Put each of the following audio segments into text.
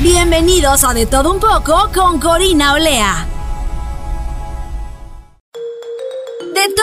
Bienvenidos a De Todo Un poco con Corina Olea.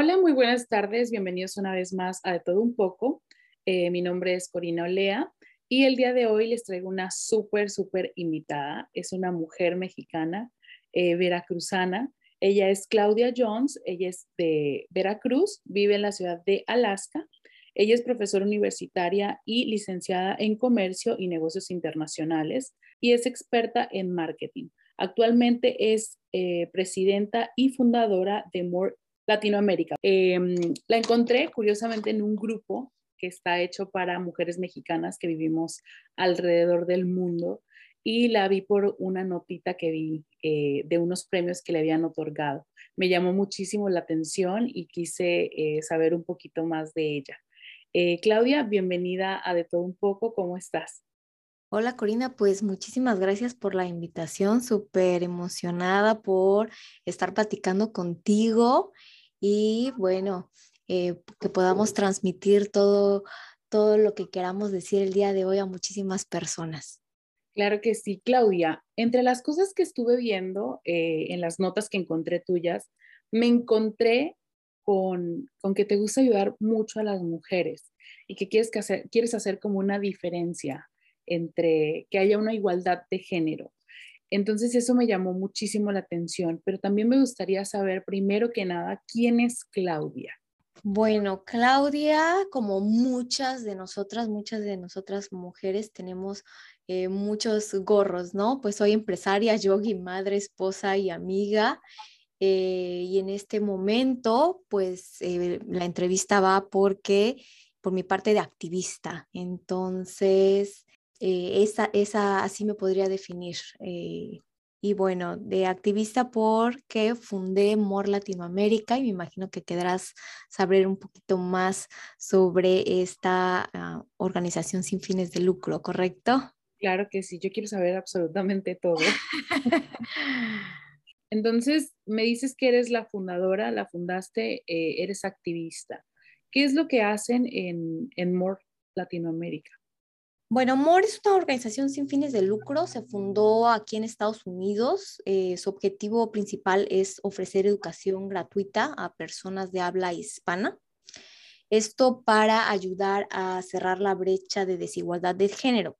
Hola, muy buenas tardes. Bienvenidos una vez más a De todo un poco. Eh, mi nombre es Corina Olea y el día de hoy les traigo una súper, súper invitada. Es una mujer mexicana, eh, veracruzana. Ella es Claudia Jones, ella es de Veracruz, vive en la ciudad de Alaska. Ella es profesora universitaria y licenciada en comercio y negocios internacionales y es experta en marketing. Actualmente es eh, presidenta y fundadora de More Latinoamérica. Em, la encontré curiosamente en un grupo que está hecho para mujeres mexicanas que vivimos alrededor del mundo y la vi por una notita que vi eh, de unos premios que le habían otorgado. Me llamó muchísimo la atención y quise eh, saber un poquito más de ella. Eh, Claudia, bienvenida a De Todo Un poco, ¿cómo estás? Hola Corina, pues muchísimas gracias por la invitación, súper emocionada por estar platicando contigo y bueno, eh, que podamos transmitir todo, todo lo que queramos decir el día de hoy a muchísimas personas. Claro que sí, Claudia. Entre las cosas que estuve viendo eh, en las notas que encontré tuyas, me encontré con, con, que te gusta ayudar mucho a las mujeres y que quieres, que quieres hacer como una diferencia entre que haya una igualdad de género. Entonces eso me llamó muchísimo la atención, pero también me gustaría saber primero que nada quién es Claudia. Bueno, Claudia, como muchas de nosotras, muchas de nosotras mujeres tenemos eh, muchos gorros, ¿no? Pues soy empresaria, yogi, madre, esposa y amiga. Eh, y en este momento, pues eh, la entrevista va porque, por mi parte de activista. Entonces, esa, esa así me podría definir y bueno, de activista porque fundé MOR Latinoamérica y me imagino que quedarás saber un poquito más sobre esta ah, organización sin fines de lucro, ¿correcto? Claro que sí, yo quiero saber absolutamente todo. Entonces, me dices que eres la fundadora, la fundaste, eh, eres activista. ¿Qué es lo que hacen en, en MOR Latinoamérica? Bueno, MOR es una organización sin fines de lucro, se fundó aquí en Estados Unidos. Eh, su objetivo principal es ofrecer educación gratuita a personas de habla hispana. Esto para ayudar a cerrar la brecha de desigualdad de género.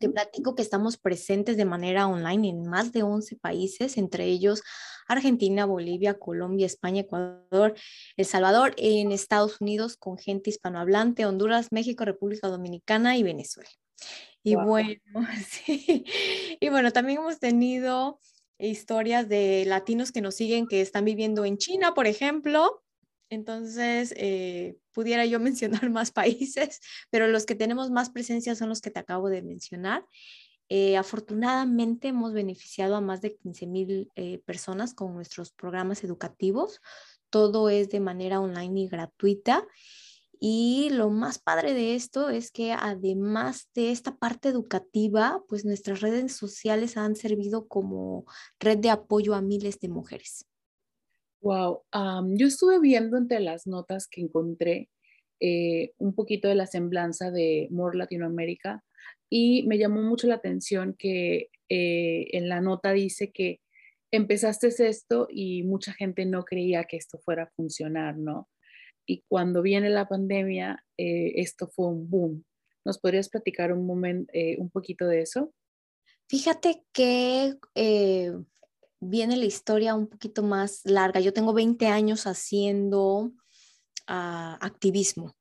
Te platico que estamos presentes de manera online en más de 11 países, entre ellos Argentina, Bolivia, Colombia, España, Ecuador, El Salvador, en Estados Unidos con gente hispanohablante, Honduras, México, República Dominicana y Venezuela. Y bueno, sí. Y bueno, también hemos tenido historias de latinos que nos siguen que están viviendo en China, por ejemplo, entonces, eh, pudiera yo mencionar más países, pero los que tenemos más presencia son los que te acabo de mencionar. Eh, afortunadamente hemos beneficiado a más de 15 mil eh, personas con nuestros programas educativos. Todo es de manera online y gratuita. Y lo más padre de esto es que además de esta parte educativa, pues nuestras redes sociales han servido como red de apoyo a miles de mujeres. Wow, yo estuve viendo entre las notas que encontré eh, un poquito de la semblanza de More Latinoamérica y me llamó mucho la atención que eh, en la nota dice que empezaste esto y mucha gente no creía que esto fuera a funcionar, ¿no? Y cuando viene la pandemia, eh, esto fue un boom. ¿Nos podrías platicar un momento, un poquito de eso? Fíjate que viene la historia un poquito más larga. Yo tengo 20 años haciendo ah, activismo.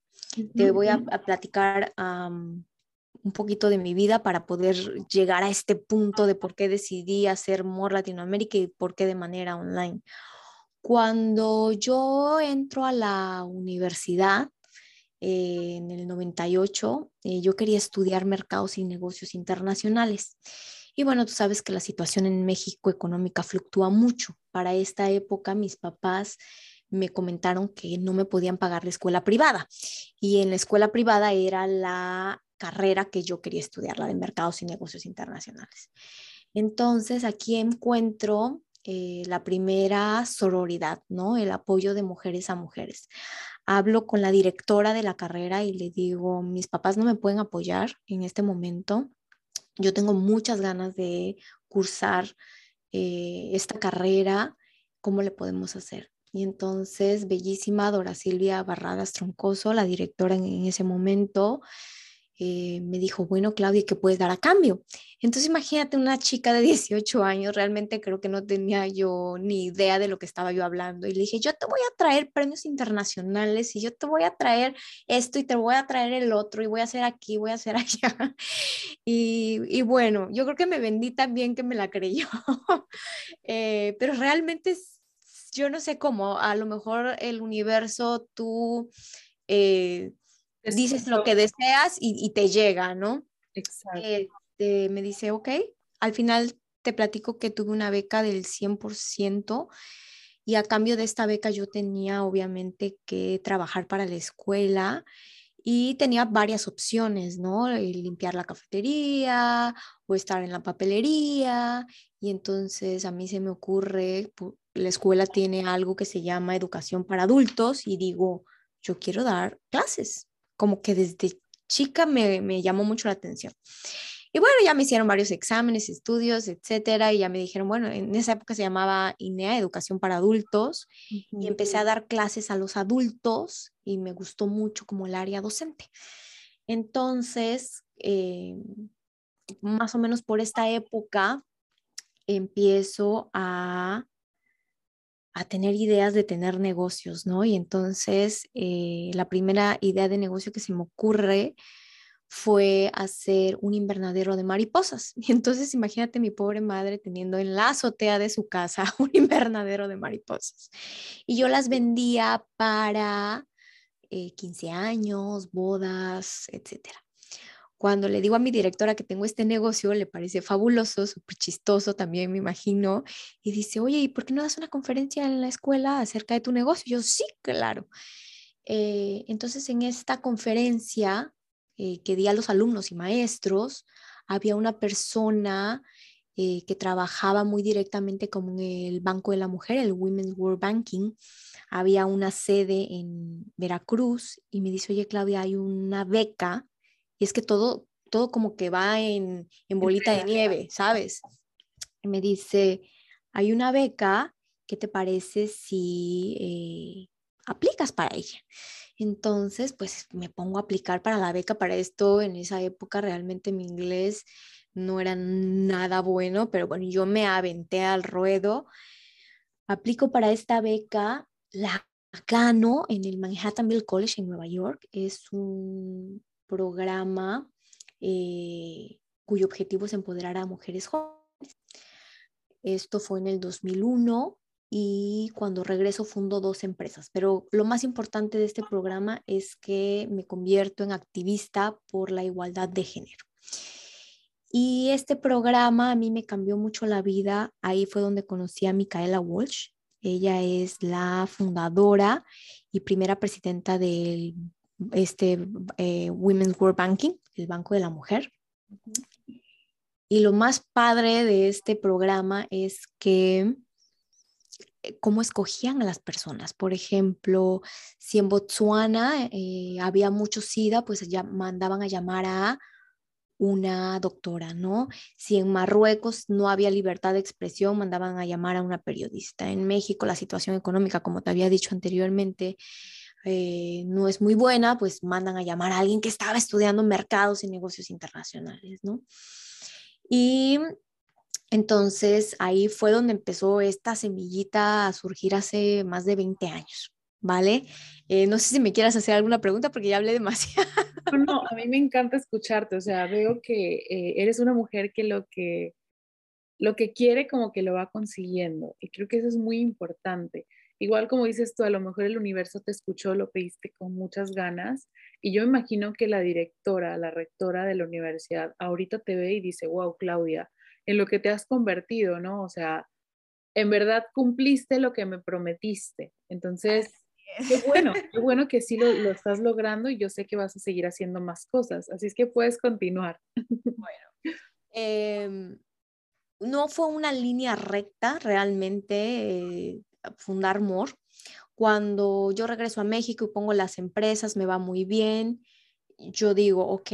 Te voy a, platicar un poquito de mi vida para poder llegar a este punto de por qué decidí hacer More Latinoamérica y por qué de manera online. Cuando yo entro a la universidad, eh, en el 98, eh, yo quería estudiar mercados y negocios internacionales. Y bueno, tú sabes que la situación en México económica fluctúa mucho. Para esta época, mis papás me comentaron que no me podían pagar la escuela privada. Y en la escuela privada era la carrera que yo quería estudiar, la de mercados y negocios internacionales. Entonces, aquí encuentro eh, la primera sororidad, ¿no? El apoyo de mujeres a mujeres. Hablo con la directora de la carrera y le digo, mis papás no me pueden apoyar en este momento. Yo tengo muchas ganas de cursar eh, esta carrera. ¿Cómo le podemos hacer? Y entonces, bellísima Dora Silvia Barradas Troncoso, la directora en ese momento, eh, me dijo, bueno, Claudia, ¿qué puedes dar a cambio? Entonces imagínate una chica de 18 años, realmente creo que no tenía yo ni idea de lo que estaba yo hablando. Y le dije, yo te voy a traer premios internacionales y yo te voy a traer esto y te voy a traer el otro y voy a hacer aquí, voy a hacer allá. Y, bueno, yo creo que me vendí también que me la creyó. eh, pero realmente yo no sé cómo, a lo mejor el universo tú... Eh, dices lo que deseas y, te llega, ¿no? Exacto. Este, me dice, ok, al final te platico que tuve una beca del 100% y a cambio de esta beca yo tenía obviamente que trabajar para la escuela y tenía varias opciones, ¿no? Limpiar la cafetería o estar en la papelería y entonces a mí se me ocurre, la escuela tiene algo que se llama educación para adultos y digo, yo quiero dar clases, como que desde chica me, llamó mucho la atención. Y bueno, ya me hicieron varios exámenes, estudios, etcétera, y ya me dijeron, bueno, en esa época se llamaba INEA, Educación para Adultos, y empecé a dar clases a los adultos y me gustó mucho como el área docente. Entonces, eh, más o menos por esta época, empiezo a a tener ideas de tener negocios, ¿no? Y entonces eh, la primera idea de negocio que se me ocurre fue hacer un invernadero de mariposas. Y entonces imagínate mi pobre madre teniendo en la azotea de su casa un invernadero de mariposas. Y yo las vendía para 15 eh, años, bodas, etcétera. Cuando le digo a mi directora que tengo este negocio, le parece fabuloso, súper chistoso también, me imagino, y dice, oye, ¿y por qué no das una conferencia en la escuela acerca de tu negocio? yo, sí, claro. Eh, entonces, en esta conferencia eh, que di a los alumnos y maestros, había una persona eh, que trabajaba muy directamente con el Banco de la Mujer, el Women's World Banking. Había una sede en Veracruz y me dice, oye, Claudia, hay una beca y es que todo, todo como que va en, bolita de nieve, ¿sabes? Y me dice, hay una beca, ¿qué te parece si eh, aplicas para ella? Entonces, pues me pongo a aplicar para la beca para esto. En esa época realmente mi inglés no era nada bueno, pero bueno, yo me aventé al ruedo. Aplico para esta beca, la gano en el Manhattanville College en Nueva York. Es un programa eh, cuyo objetivo es empoderar a mujeres jóvenes. Esto fue en el 2001 y cuando regreso fundo dos empresas, pero lo más importante de este programa es que me convierto en activista por la igualdad de género. Y este programa a mí me cambió mucho la vida. Ahí fue donde conocí a Micaela Walsh. Ella es la fundadora y primera presidenta del este eh, Women's World Banking, el Banco de la Mujer. Y lo más padre de este programa es que eh, cómo escogían a las personas. Por ejemplo, si en Botswana eh, había mucho SIDA, pues ya mandaban a llamar a una doctora, ¿no? Si en Marruecos no había libertad de expresión, mandaban a llamar a una periodista. En México la situación económica, como te había dicho anteriormente, eh, no es muy buena, pues mandan a llamar a alguien que estaba estudiando mercados y negocios internacionales, ¿no? Y entonces ahí fue donde empezó esta semillita a surgir hace más de 20 años, ¿vale? Eh, no sé si me quieras hacer alguna pregunta porque ya hablé demasiado. No, a mí me encanta escucharte, o sea, veo que eh, eres una mujer que lo que lo que quiere como que lo va consiguiendo y creo que eso es muy importante. Igual como dices tú, a lo mejor el universo te escuchó, lo pediste con muchas ganas y yo imagino que la directora, la rectora de la universidad ahorita te ve y dice, wow, Claudia, en lo que te has convertido, ¿no? O sea, en verdad cumpliste lo que me prometiste. Entonces, qué bueno, qué bueno que sí lo, lo, estás logrando y yo sé que vas a seguir haciendo más cosas, así es que puedes continuar. Bueno, eh, no fue una línea recta realmente eh, fundar MOR. Cuando yo regreso a México y pongo las empresas, me va muy bien. Yo digo, ok,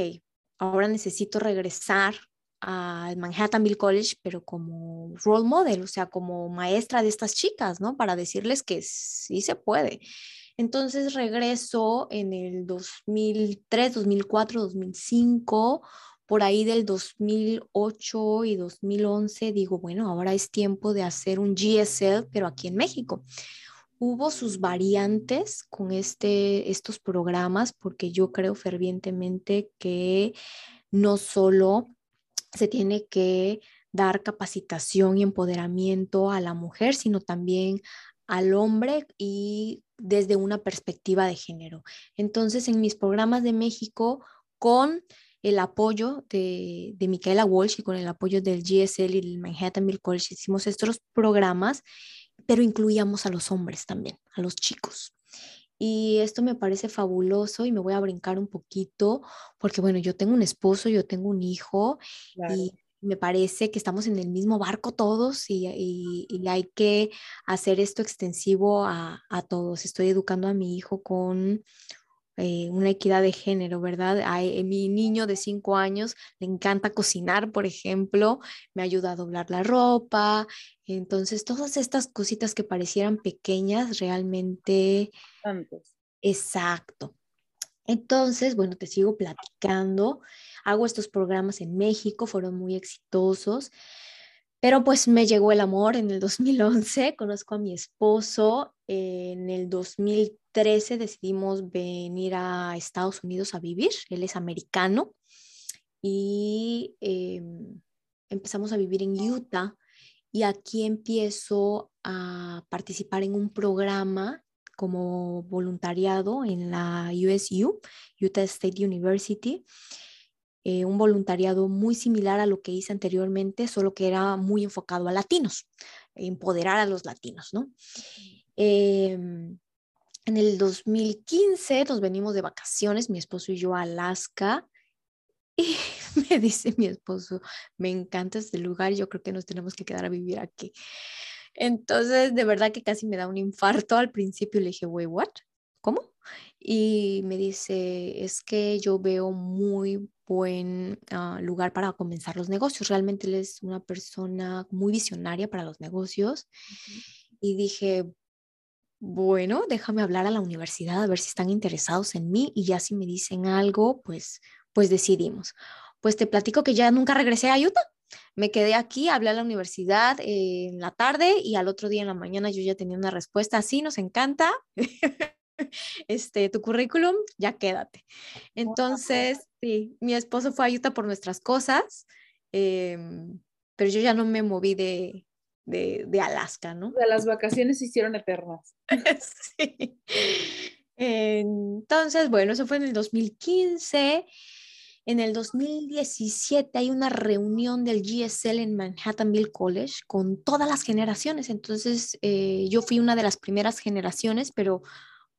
ahora necesito regresar al Manhattanville College, pero como role model, o sea, como maestra de estas chicas, ¿no? Para decirles que sí se puede. Entonces regreso en el 2003, 2004, 2005 por ahí del 2008 y 2011 digo, bueno, ahora es tiempo de hacer un GSL, pero aquí en México. Hubo sus variantes con este, estos programas porque yo creo fervientemente que no solo se tiene que dar capacitación y empoderamiento a la mujer, sino también al hombre y desde una perspectiva de género. Entonces, en mis programas de México, con el apoyo de, de Micaela Walsh y con el apoyo del GSL y del Manhattanville College hicimos estos programas, pero incluíamos a los hombres también, a los chicos. Y esto me parece fabuloso y me voy a brincar un poquito porque, bueno, yo tengo un esposo, yo tengo un hijo y me parece que estamos en el mismo barco todos y, y, hay que hacer esto extensivo a, a, todos. Estoy educando a mi hijo con eh, una equidad de género, ¿verdad? A, eh, mi niño de cinco años le encanta cocinar, por ejemplo, me ayuda a doblar la ropa. Entonces, todas estas cositas que parecieran pequeñas, realmente... Exacto. Entonces, bueno, te sigo platicando. Hago estos programas en México, fueron muy exitosos. Pero pues me llegó el amor en el 2011, conozco a mi esposo, en el 2013 decidimos venir a Estados Unidos a vivir, él es americano y em, empezamos a vivir en Utah y aquí empiezo a participar en un programa como voluntariado en la USU, Utah State University. Eh, un voluntariado muy similar a lo que hice anteriormente, solo que era muy enfocado a latinos, empoderar a los latinos, ¿no? Em, en el 2015 nos venimos de vacaciones, mi esposo y yo a Alaska, y me dice mi esposo, me encanta este lugar, yo creo que nos tenemos que quedar a vivir aquí. Entonces, de verdad que casi me da un infarto al principio. Le dije, wait, what? ¿Cómo? Y me dice, es que yo veo muy buen ah, lugar para comenzar los negocios. Realmente él es una persona muy visionaria para los negocios. Y dije, bueno, déjame hablar a la universidad a ver si están interesados en mí y ya si me dicen algo, pues, pues decidimos. Pues te platico que ya nunca regresé a Utah. Me quedé aquí, hablé a la universidad en la tarde y al otro día en la mañana yo ya tenía una respuesta. Sí, nos encanta. este, tu currículum, ya quédate. Entonces, sí, mi esposo fue a Utah por nuestras cosas, em, pero yo ya no me moví de, de, de Alaska, ¿no? De las vacaciones se hicieron eternas. sí. Entonces, bueno, eso fue en el 2015. En el 2017 hay una reunión del GSL en Manhattanville College con todas las generaciones. Entonces, eh, yo fui una de las primeras generaciones, pero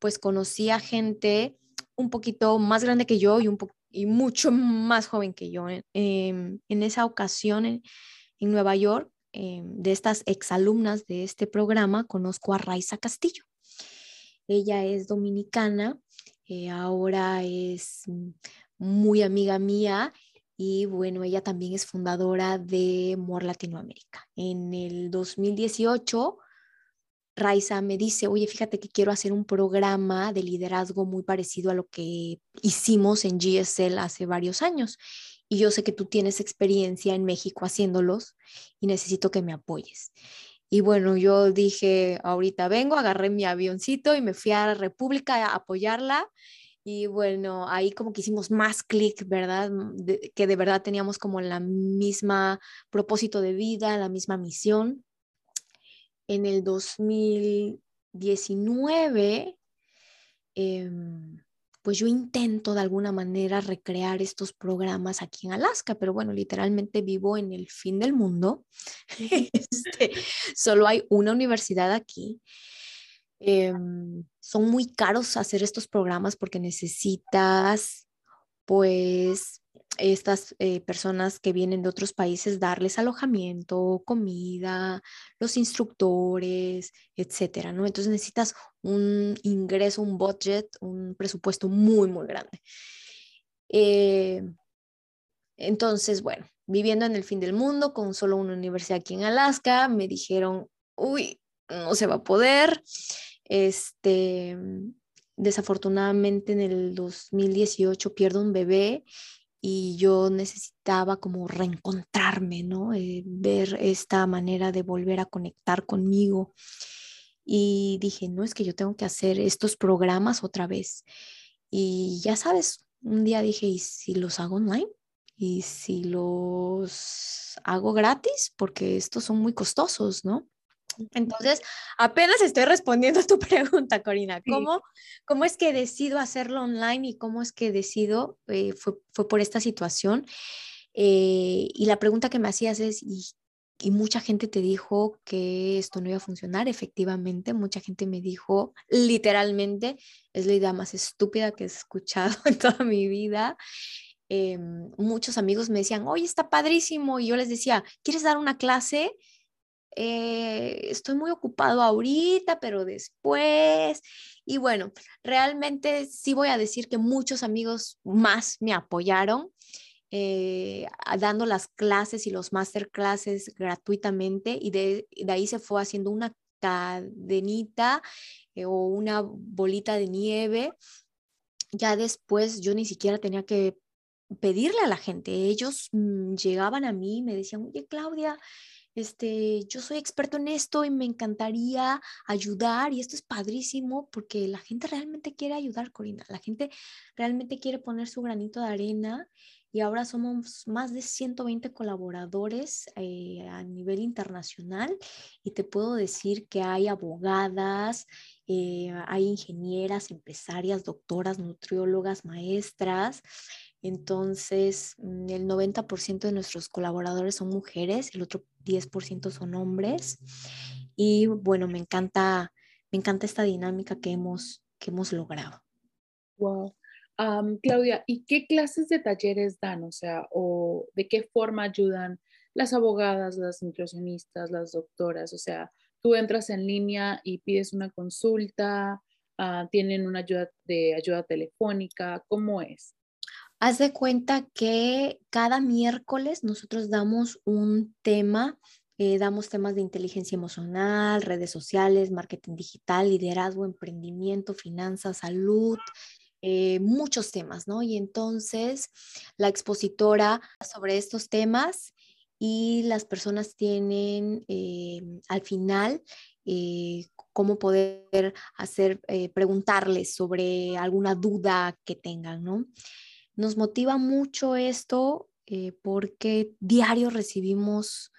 pues conocí a gente un poquito más grande que yo y, un y mucho más joven que yo. en esa ocasión en, Nueva York, em, de estas exalumnas de este programa, conozco a Raiza Castillo. Ella es dominicana, eh, ahora es muy amiga mía y bueno, ella también es fundadora de MOR Latinoamérica. En el 2018 Raiza me dice, oye, fíjate que quiero hacer un programa de liderazgo muy parecido a lo que hicimos en GSL hace varios años. Y yo sé que tú tienes experiencia en México haciéndolos y necesito que me apoyes. Y bueno, yo dije, ahorita vengo, agarré mi avioncito y me fui a República a apoyarla. Y bueno, ahí como que hicimos más clic, ¿verdad? que de verdad teníamos como la misma propósito de vida, la misma misión en el 2000, 2019, em, pues yo intento de alguna manera recrear estos programas aquí en Alaska, pero bueno, literalmente vivo en el fin del mundo. Este, solo hay una universidad aquí. Em, son muy caros hacer estos programas porque necesitas, pues, estas eh, personas que vienen de otros países, darles alojamiento, comida, los instructores, etcétera, ¿no? Entonces necesitas un ingreso, un budget, un presupuesto muy, muy grande. Eh, entonces, bueno, viviendo en el fin del mundo con solo una universidad aquí en Alaska, me dijeron, uy, no se va a poder. Este, desafortunadamente en el 2018 pierdo un bebé y yo necesitaba como reencontrarme, ¿no? Eh, ver esta manera de volver a conectar conmigo. Y dije, no, es que yo tengo que hacer estos programas otra vez. Y ya sabes, un día dije, ¿y si los hago online? ¿Y si los hago gratis? Porque estos son muy costosos, ¿no? Entonces, apenas estoy respondiendo a tu pregunta, Corina. ¿Cómo, ¿Cómo es que decido hacerlo online y cómo es que decido? Eh, fue, fue, por esta situación. Eh, y la pregunta que me hacías es, ¿y, y, mucha gente te dijo que esto no iba a funcionar? Efectivamente, mucha gente me dijo, literalmente, es la idea más estúpida que he escuchado en toda mi vida. Em, muchos amigos me decían, oye, está padrísimo. Y yo les decía, ¿quieres dar una clase? Eh, estoy muy ocupado ahorita, pero después. Y bueno, realmente sí voy a decir que muchos amigos más me apoyaron. Eh, dando las clases y los masterclasses gratuitamente y de, ahí se fue haciendo una cadenita eh, o una bolita de nieve. Ya después yo ni siquiera tenía que pedirle a la gente, ellos mm, llegaban a mí me decían, oye Claudia, este, yo soy experto en esto y me encantaría ayudar y esto es padrísimo porque la gente realmente quiere ayudar, Corina, la gente realmente quiere poner su granito de arena y ahora somos más de 120 colaboradores eh, a nivel internacional. Y te puedo decir que hay abogadas, eh, hay ingenieras, empresarias, doctoras, nutriólogas, maestras, entonces, mm, el 90% de nuestros colaboradores son mujeres, el otro 10% son hombres. Y bueno, me encanta, me encanta esta dinámica que hemos, que hemos logrado. Wow. Claudia, ¿y qué clases de talleres dan? O sea, o de qué forma ayudan las abogadas, las nutricionistas, las doctoras? O sea, tú entras en línea y pides una consulta, ah, tienen una ayuda de ayuda telefónica, ¿cómo es? Haz de cuenta que cada miércoles nosotros damos un tema, eh, damos temas de inteligencia emocional, redes sociales, marketing digital, liderazgo, emprendimiento, finanzas, salud, eh, muchos temas, ¿no? Y entonces la expositora sobre estos temas y las personas tienen eh, al final cómo poder hacer, preguntarles sobre alguna duda que tengan, ¿no? Nos motiva mucho esto eh, porque diario recibimos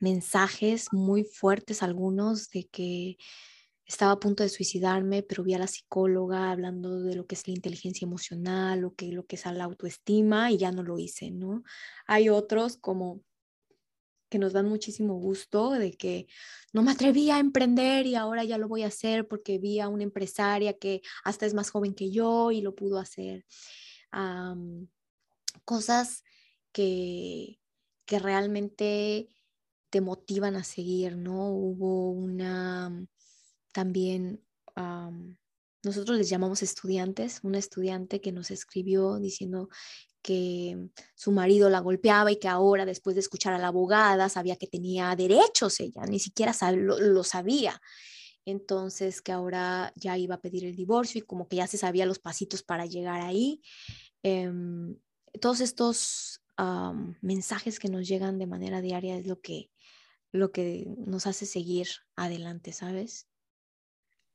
mensajes muy fuertes, algunos de que estaba a punto de suicidarme, pero vi a la psicóloga hablando de lo que es la inteligencia emocional, lo que, lo que es la autoestima y ya no lo hice, ¿no? Hay otros como que nos dan muchísimo gusto de que no me atreví a emprender y ahora ya lo voy a hacer porque vi a una empresaria que hasta es más joven que yo y lo pudo hacer cosas que, que realmente te motivan a seguir, ¿no? Hubo una también, nosotros les llamamos estudiantes, una estudiante que nos escribió diciendo que su marido la golpeaba y que ahora, después de escuchar a la abogada, sabía que tenía derechos ella, ni siquiera lo sabía entonces que ahora ya iba a pedir el divorcio y como que ya se sabía los pasitos para llegar ahí. Em, todos estos mensajes que nos llegan de manera diaria es lo que, lo que nos hace seguir adelante, ¿sabes?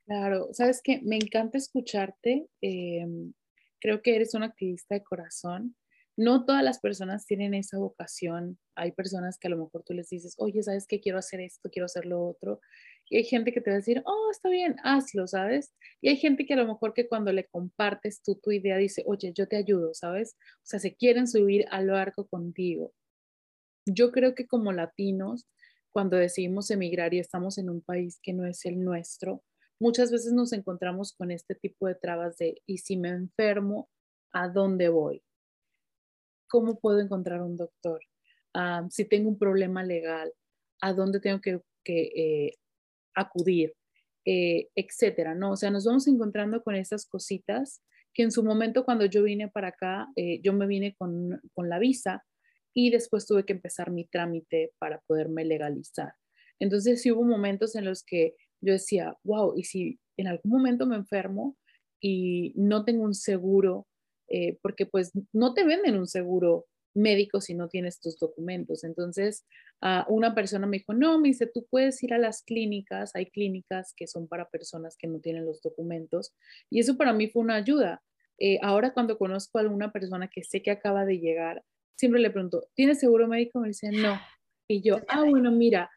Claro, sabes que me encanta escucharte. Em, creo que eres un activista de corazón. No todas las personas tienen esa vocación. Hay personas que a lo mejor tú les dices, oye, ¿sabes qué? Quiero hacer esto, quiero hacer lo otro. Y hay gente que te va a decir, oh, está bien, hazlo, ¿sabes? Y hay gente que a lo mejor que cuando le compartes tú tu idea dice, oye, yo te ayudo, ¿sabes? O sea, se quieren subir al arco contigo. Yo creo que como latinos, cuando decidimos emigrar y estamos en un país que no es el nuestro, muchas veces nos encontramos con este tipo de trabas de, ¿y si me enfermo, a dónde voy? ¿Cómo puedo encontrar un doctor? Si tengo un problema legal, ¿a dónde tengo que, eh, acudir? Eh, etcétera, ¿no? O sea, nos vamos encontrando con esas cositas que en su momento cuando yo vine para acá, eh, yo me vine con, con la visa y después tuve que empezar mi trámite para poderme legalizar. Entonces sí hubo momentos en los que yo decía, wow, y si en algún momento me enfermo y no tengo un seguro, eh, porque pues no te venden un seguro médico si no tienes tus documentos. Entonces, uh, una persona me dijo, no, me dice, tú puedes ir a las clínicas, hay clínicas que son para personas que no tienen los documentos, y eso para mí fue una ayuda. Eh, ahora cuando conozco a alguna persona que sé que acaba de llegar, siempre le pregunto, ¿tienes seguro médico? Me dice, no. Y yo, ah, bueno, mira,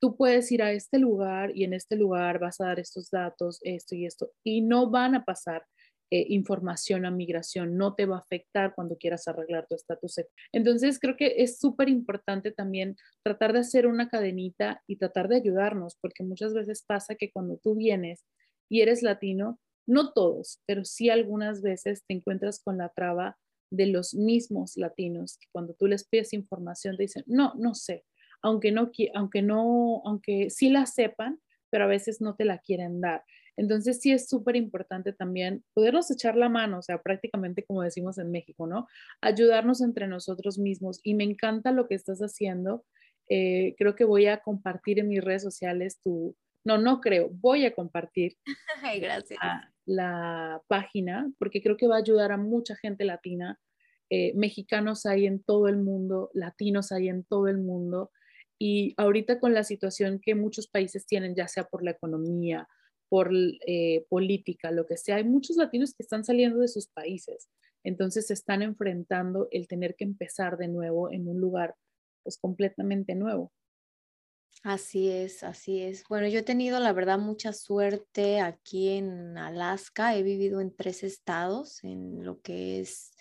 tú puedes ir a este lugar y en este lugar vas a dar estos datos, esto y esto, y no van a pasar eh, información a migración, no te va a afectar cuando quieras arreglar tu estatus. Entonces, creo que es súper importante también tratar de hacer una cadenita y tratar de ayudarnos, porque muchas veces pasa que cuando tú vienes y eres latino, no todos, pero sí algunas veces te encuentras con la traba de los mismos latinos, que cuando tú les pides información te dicen, no, no sé, aunque no, aunque no, aunque sí la sepan, pero a veces no te la quieren dar. Entonces sí es súper importante también podernos echar la mano, o sea, prácticamente como decimos en México, ¿no? Ayudarnos entre nosotros mismos. Y me encanta lo que estás haciendo. Eh, creo que voy a compartir en mis redes sociales tu, no, no creo, voy a compartir Ay, gracias. La, página porque creo que va a ayudar a mucha gente latina. Eh, mexicanos hay en todo el mundo, latinos hay en todo el mundo y ahorita con la situación que muchos países tienen, ya sea por la economía, por eh, política, lo que sea, hay muchos latinos que están saliendo de sus países. Entonces se están enfrentando el tener que empezar de nuevo en un lugar pues completamente nuevo. Así es, así es. Bueno, yo he tenido la verdad mucha suerte aquí en Alaska. He vivido en tres estados, en lo que es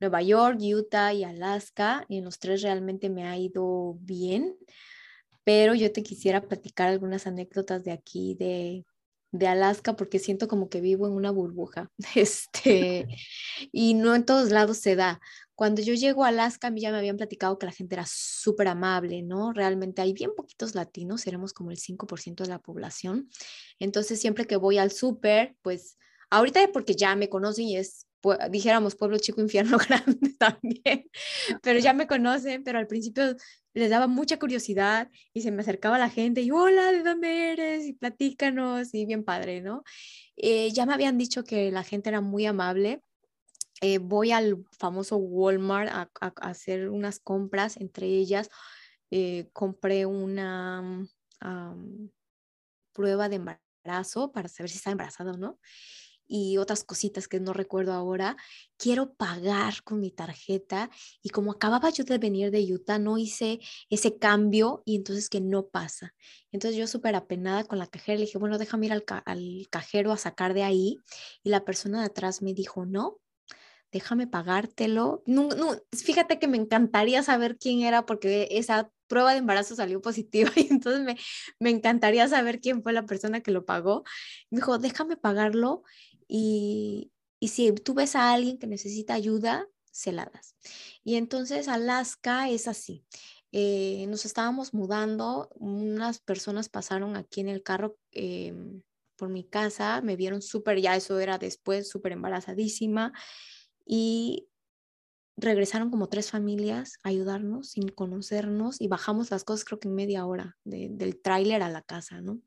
Nueva York, Utah y Alaska, y en los tres realmente me ha ido bien, pero yo te quisiera platicar algunas anécdotas de aquí, de, de Alaska, porque siento como que vivo en una burbuja, este, y no en todos lados se da. Cuando yo llego a Alaska, a mí ya me habían platicado que la gente era súper amable, ¿no? Realmente hay bien poquitos latinos, seremos como el 5% de la población. Entonces, siempre que voy al súper, pues ahorita porque ya me conocen y es dijéramos pueblo chico, infierno grande también, pero ya me conocen, pero al principio les daba mucha curiosidad y se me acercaba la gente y hola, ¿de dónde eres? Y platícanos y bien padre, ¿no? Eh, ya me habían dicho que la gente era muy amable. Eh, voy al famoso Walmart a, hacer unas compras, entre ellas eh, compré una prueba de embarazo para saber si está embarazada o no y otras cositas que no recuerdo ahora, quiero pagar con mi tarjeta y como acababa yo de venir de Utah, no hice ese cambio y entonces que no pasa. Entonces yo súper apenada con la cajera, le dije, bueno, déjame ir al, al cajero a sacar de ahí y la persona de atrás me dijo, no, déjame pagártelo. No, no, fíjate que me encantaría saber quién era porque esa prueba de embarazo salió positiva y entonces me, me encantaría saber quién fue la persona que lo pagó. Me dijo, déjame pagarlo y, si tú ves a alguien que necesita ayuda, se la das. Y entonces Alaska es así. Eh, nos estábamos mudando, unas personas pasaron aquí en el carro em, por mi casa, me vieron súper, ya eso era después, súper embarazadísima, y regresaron como tres familias a ayudarnos sin conocernos y bajamos las cosas creo que en media hora del tráiler a la casa, ¿no?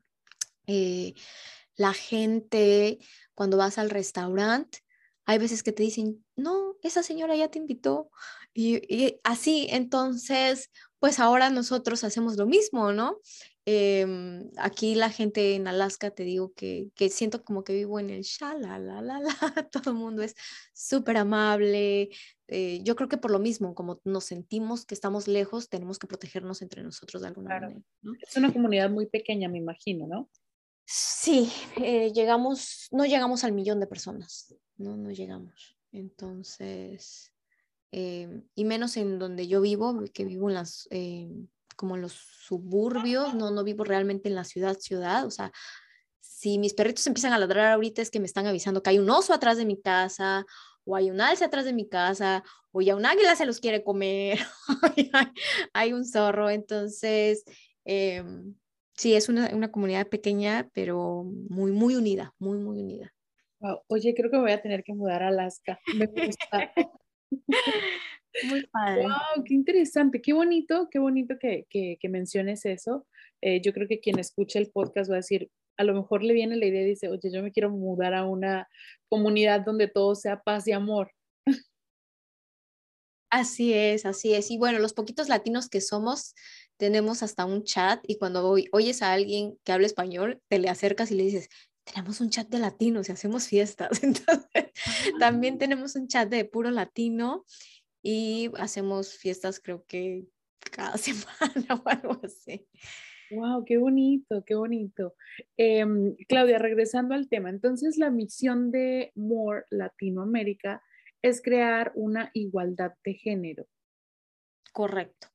Eh, la gente, cuando vas al restaurante, hay veces que te dicen, no, esa señora ya te invitó. Y, así, entonces, pues ahora nosotros hacemos lo mismo, ¿no? Em, aquí la gente en Alaska, te digo que, que siento como que vivo en el la la la todo el mundo es súper amable. Eh, yo creo que por lo mismo, como nos sentimos que estamos lejos, tenemos que protegernos entre nosotros de alguna manera. Es una comunidad muy pequeña, me imagino, ¿no? Sí, eh, llegamos, no llegamos al millón de personas, no, no llegamos. Entonces, em, y menos en donde yo vivo, que vivo en las, em, como en los suburbios, no, no vivo realmente en la ciudad, ciudad, o sea, si mis perritos empiezan a ladrar ahorita es que me están avisando que hay un oso atrás de mi casa, o hay un alce atrás de mi casa, o ya un águila se los quiere comer, hay, un zorro, entonces, em, sí, es una, una, comunidad pequeña, pero muy, muy unida, muy, muy unida. Oye, creo que voy a tener que mudar a Alaska. Me gusta. Muy padre. Wow, qué interesante, qué bonito, qué bonito que, que, menciones eso. Eh, yo creo que quien escucha el podcast va a decir, a lo mejor le viene la idea y dice, oye, yo me quiero mudar a una comunidad donde todo sea paz y amor. Así es, así es. Y bueno, los poquitos latinos que somos, tenemos hasta un chat y cuando oyes a alguien que habla español, te le acercas y le dices, tenemos un chat de latinos y hacemos fiestas. Entonces, también ah. tenemos un chat de puro latino y hacemos fiestas creo que cada semana o algo así. Wow, qué bonito, qué bonito. Em, Claudia, regresando al tema, entonces la misión de More Latinoamérica es crear una igualdad de género. Correcto.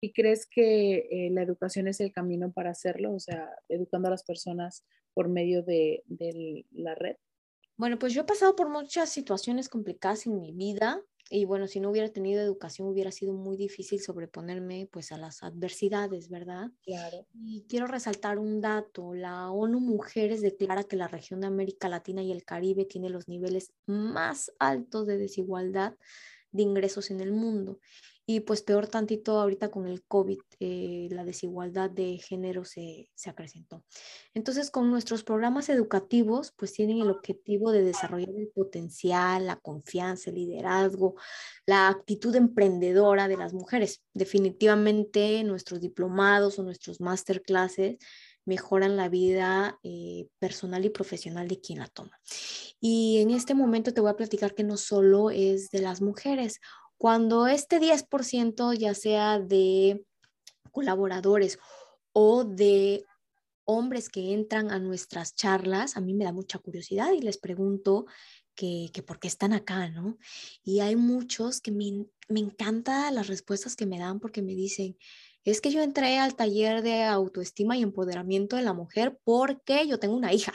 ¿Y crees que eh, la educación es el camino para hacerlo? O sea, educando a las personas por medio de, de la red. Bueno, pues yo he pasado por muchas situaciones complicadas en mi vida y bueno, si no hubiera tenido educación hubiera sido muy difícil sobreponerme pues a las adversidades, ¿verdad? Claro. Y quiero resaltar un dato, la ONU Mujeres declara que la región de América Latina y el Caribe tiene los niveles más altos de desigualdad de ingresos en el mundo y pues peor tantito ahorita con el COVID, eh, la desigualdad de género se, se, acrecentó. Entonces, con nuestros programas educativos, pues tienen el objetivo de desarrollar el potencial, la confianza, el liderazgo, la actitud emprendedora de las mujeres. Definitivamente nuestros diplomados o nuestros masterclasses mejoran la vida eh, personal y profesional de quien la toma. Y en este momento te voy a platicar que no solo es de las mujeres, cuando este 10%, ya sea de colaboradores o de hombres que entran a nuestras charlas, a mí me da mucha curiosidad y les pregunto que, por qué están acá, ¿no? Y hay muchos que me, me encantan las respuestas que me dan porque me dicen, es que yo entré al taller de autoestima y empoderamiento de la mujer porque yo tengo una hija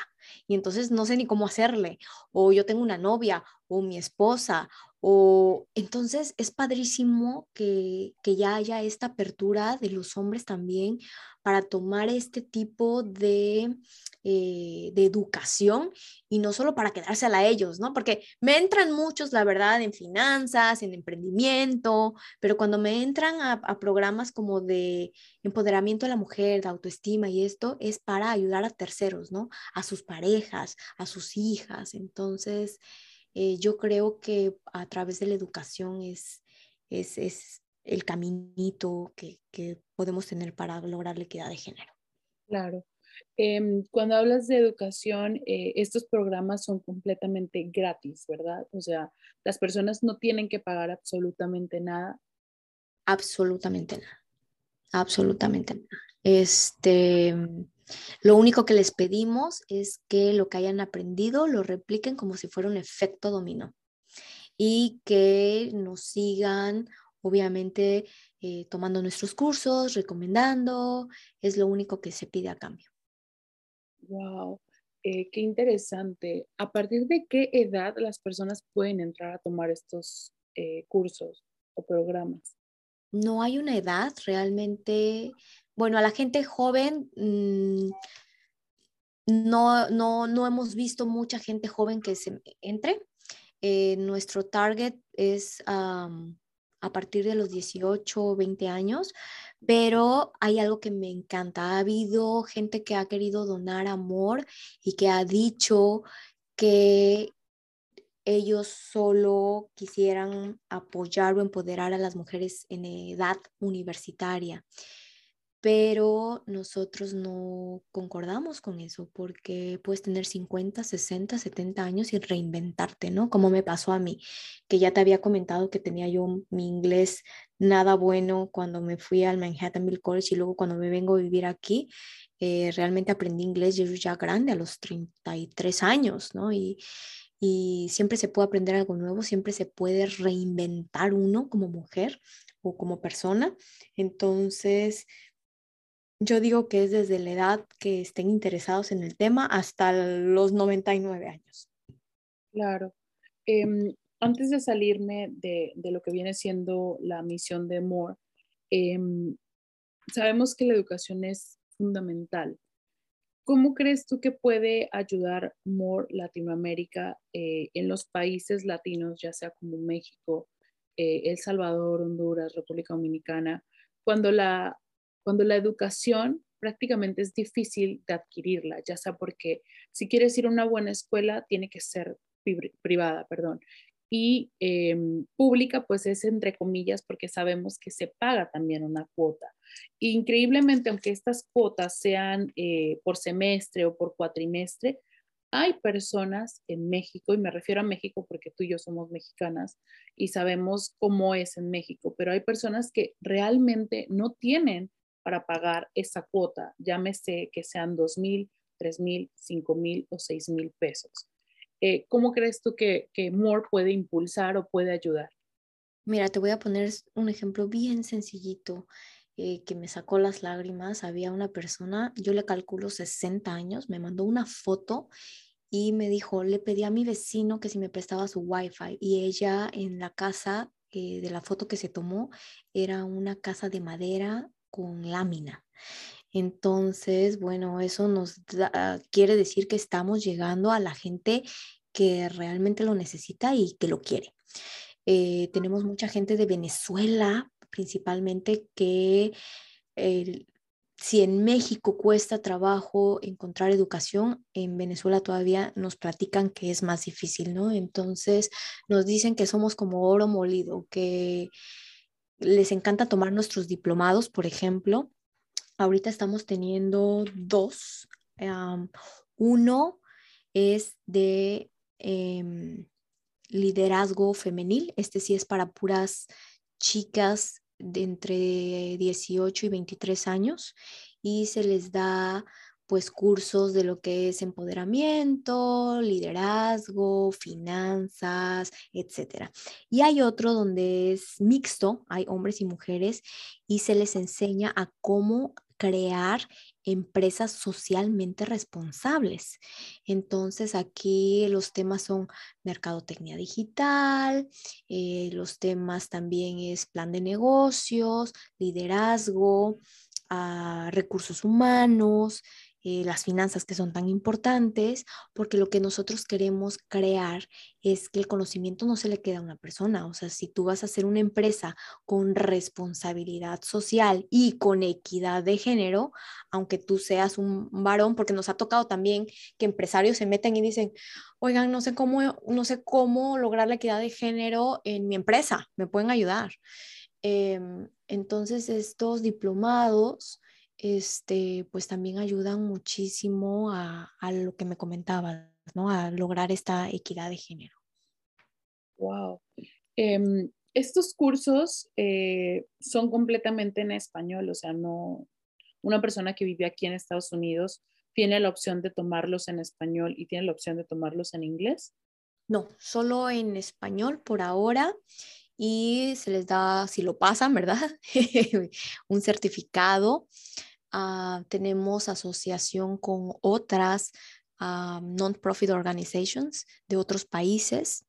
y entonces no sé ni cómo hacerle, o yo tengo una novia, o mi esposa, o entonces es padrísimo que, ya haya esta apertura de los hombres también para tomar este tipo de, eh, de educación y no solo para quedársela a ellos, ¿no? Porque me entran muchos, la verdad, en finanzas, en emprendimiento, pero cuando me entran a, a programas como de empoderamiento de la mujer, de autoestima y esto, es para ayudar a terceros, ¿no? A sus parejas, a sus hijas. Entonces, eh, yo creo que a través de la educación es, es, es el caminito que, que, podemos tener para lograr la equidad de género. Claro. Em, cuando hablas de educación, eh, estos programas son completamente gratis, ¿verdad? O sea, las personas no tienen que pagar absolutamente nada. Absolutamente nada. Absolutamente nada. Este, lo único que les pedimos es que lo que hayan aprendido lo repliquen como si fuera un efecto dominó y que nos sigan, obviamente, eh, tomando nuestros cursos, recomendando, es lo único que se pide a cambio. Wow, eh, qué interesante. ¿A partir de qué edad las personas pueden entrar a tomar estos eh, cursos o programas? No hay una edad realmente bueno, a la gente joven mm, no, no, hemos visto mucha gente joven que se entre. Eh, nuestro target es a partir de los 18 o 20 años, pero hay algo que me encanta. Ha habido gente que ha querido donar amor y que ha dicho que ellos solo quisieran apoyar o empoderar a las mujeres en edad universitaria pero nosotros no concordamos con eso porque puedes tener 50, 60, 70 años y reinventarte, ¿no? Como me pasó a mí, que ya te había comentado que tenía yo mi inglés nada bueno cuando me fui al Manhattanville College y luego cuando me vengo a vivir aquí, eh, realmente aprendí inglés yo ya grande, a los 33 años, ¿no? Y, y siempre se puede aprender algo nuevo, siempre se puede reinventar uno como mujer o como persona. Entonces, yo digo que es desde la edad que estén interesados en el tema hasta los 99 años. Claro. Em, antes de salirme de, lo que viene siendo la misión de Moore, em, sabemos que la educación es fundamental. ¿Cómo crees tú que puede ayudar Moore Latinoamérica eh, en los países latinos, ya sea como México, eh, El Salvador, Honduras, República Dominicana, cuando la cuando la educación prácticamente es difícil de adquirirla, ya sea porque si quieres ir a una buena escuela, tiene que ser privada, perdón. Y em, pública, pues es entre comillas, porque sabemos que se paga también una cuota. Increíblemente, aunque estas cuotas sean eh, por semestre o por cuatrimestre, hay personas en México, y me refiero a México porque tú y yo somos mexicanas y sabemos cómo es en México, pero hay personas que realmente no tienen para pagar esa cuota, llámese que sean dos mil, tres mil, cinco mil o seis mil pesos. Eh, ¿Cómo crees tú que, que Moore puede impulsar o puede ayudar? Mira, te voy a poner un ejemplo bien sencillito eh, que me sacó las lágrimas. Había una persona, yo le calculo 60 años, me mandó una foto y me dijo, le pedí a mi vecino que si me prestaba su wifi y ella en la casa eh, de la foto que se tomó era una casa de madera con lámina. Entonces, bueno, eso nos quiere decir que estamos llegando a la gente que realmente lo necesita y que lo quiere. Eh, tenemos mucha gente de Venezuela, principalmente, que si en México cuesta trabajo encontrar educación, en Venezuela todavía nos platican que es más difícil, ¿no? Entonces nos dicen que somos como oro molido, que les encanta tomar nuestros diplomados, por ejemplo. Ahorita estamos teniendo dos. uno es de em, liderazgo femenil. Este sí es para puras chicas de entre 18 y 23 años y se les da pues cursos de lo que es empoderamiento, liderazgo, finanzas, etc. Y hay otro donde es mixto, hay hombres y mujeres, y se les enseña a cómo crear empresas socialmente responsables. Entonces aquí los temas son mercadotecnia digital, eh, los temas también es plan de negocios, liderazgo, ah, recursos humanos, eh, las finanzas que son tan importantes, porque lo que nosotros queremos crear es que el conocimiento no se le quede a una persona. O sea, si tú vas a hacer una empresa con responsabilidad social y con equidad de género, aunque tú seas un varón, porque nos ha tocado también que empresarios se meten y dicen, oigan, no sé cómo, no sé cómo lograr la equidad de género en mi empresa, me pueden ayudar. Em, entonces, estos diplomados este, pues también ayudan muchísimo a, lo que me comentabas, ¿no? A lograr esta equidad de género. Wow. Em, estos cursos eh, son completamente en español, o sea, no, una persona que vive aquí en Estados Unidos tiene la opción de tomarlos en español y tiene la opción de tomarlos en inglés. No, solo en español por ahora y se les da, si lo pasan, ¿verdad? un certificado. Ah, tenemos asociación con otras uh, non-profit organizations de otros países.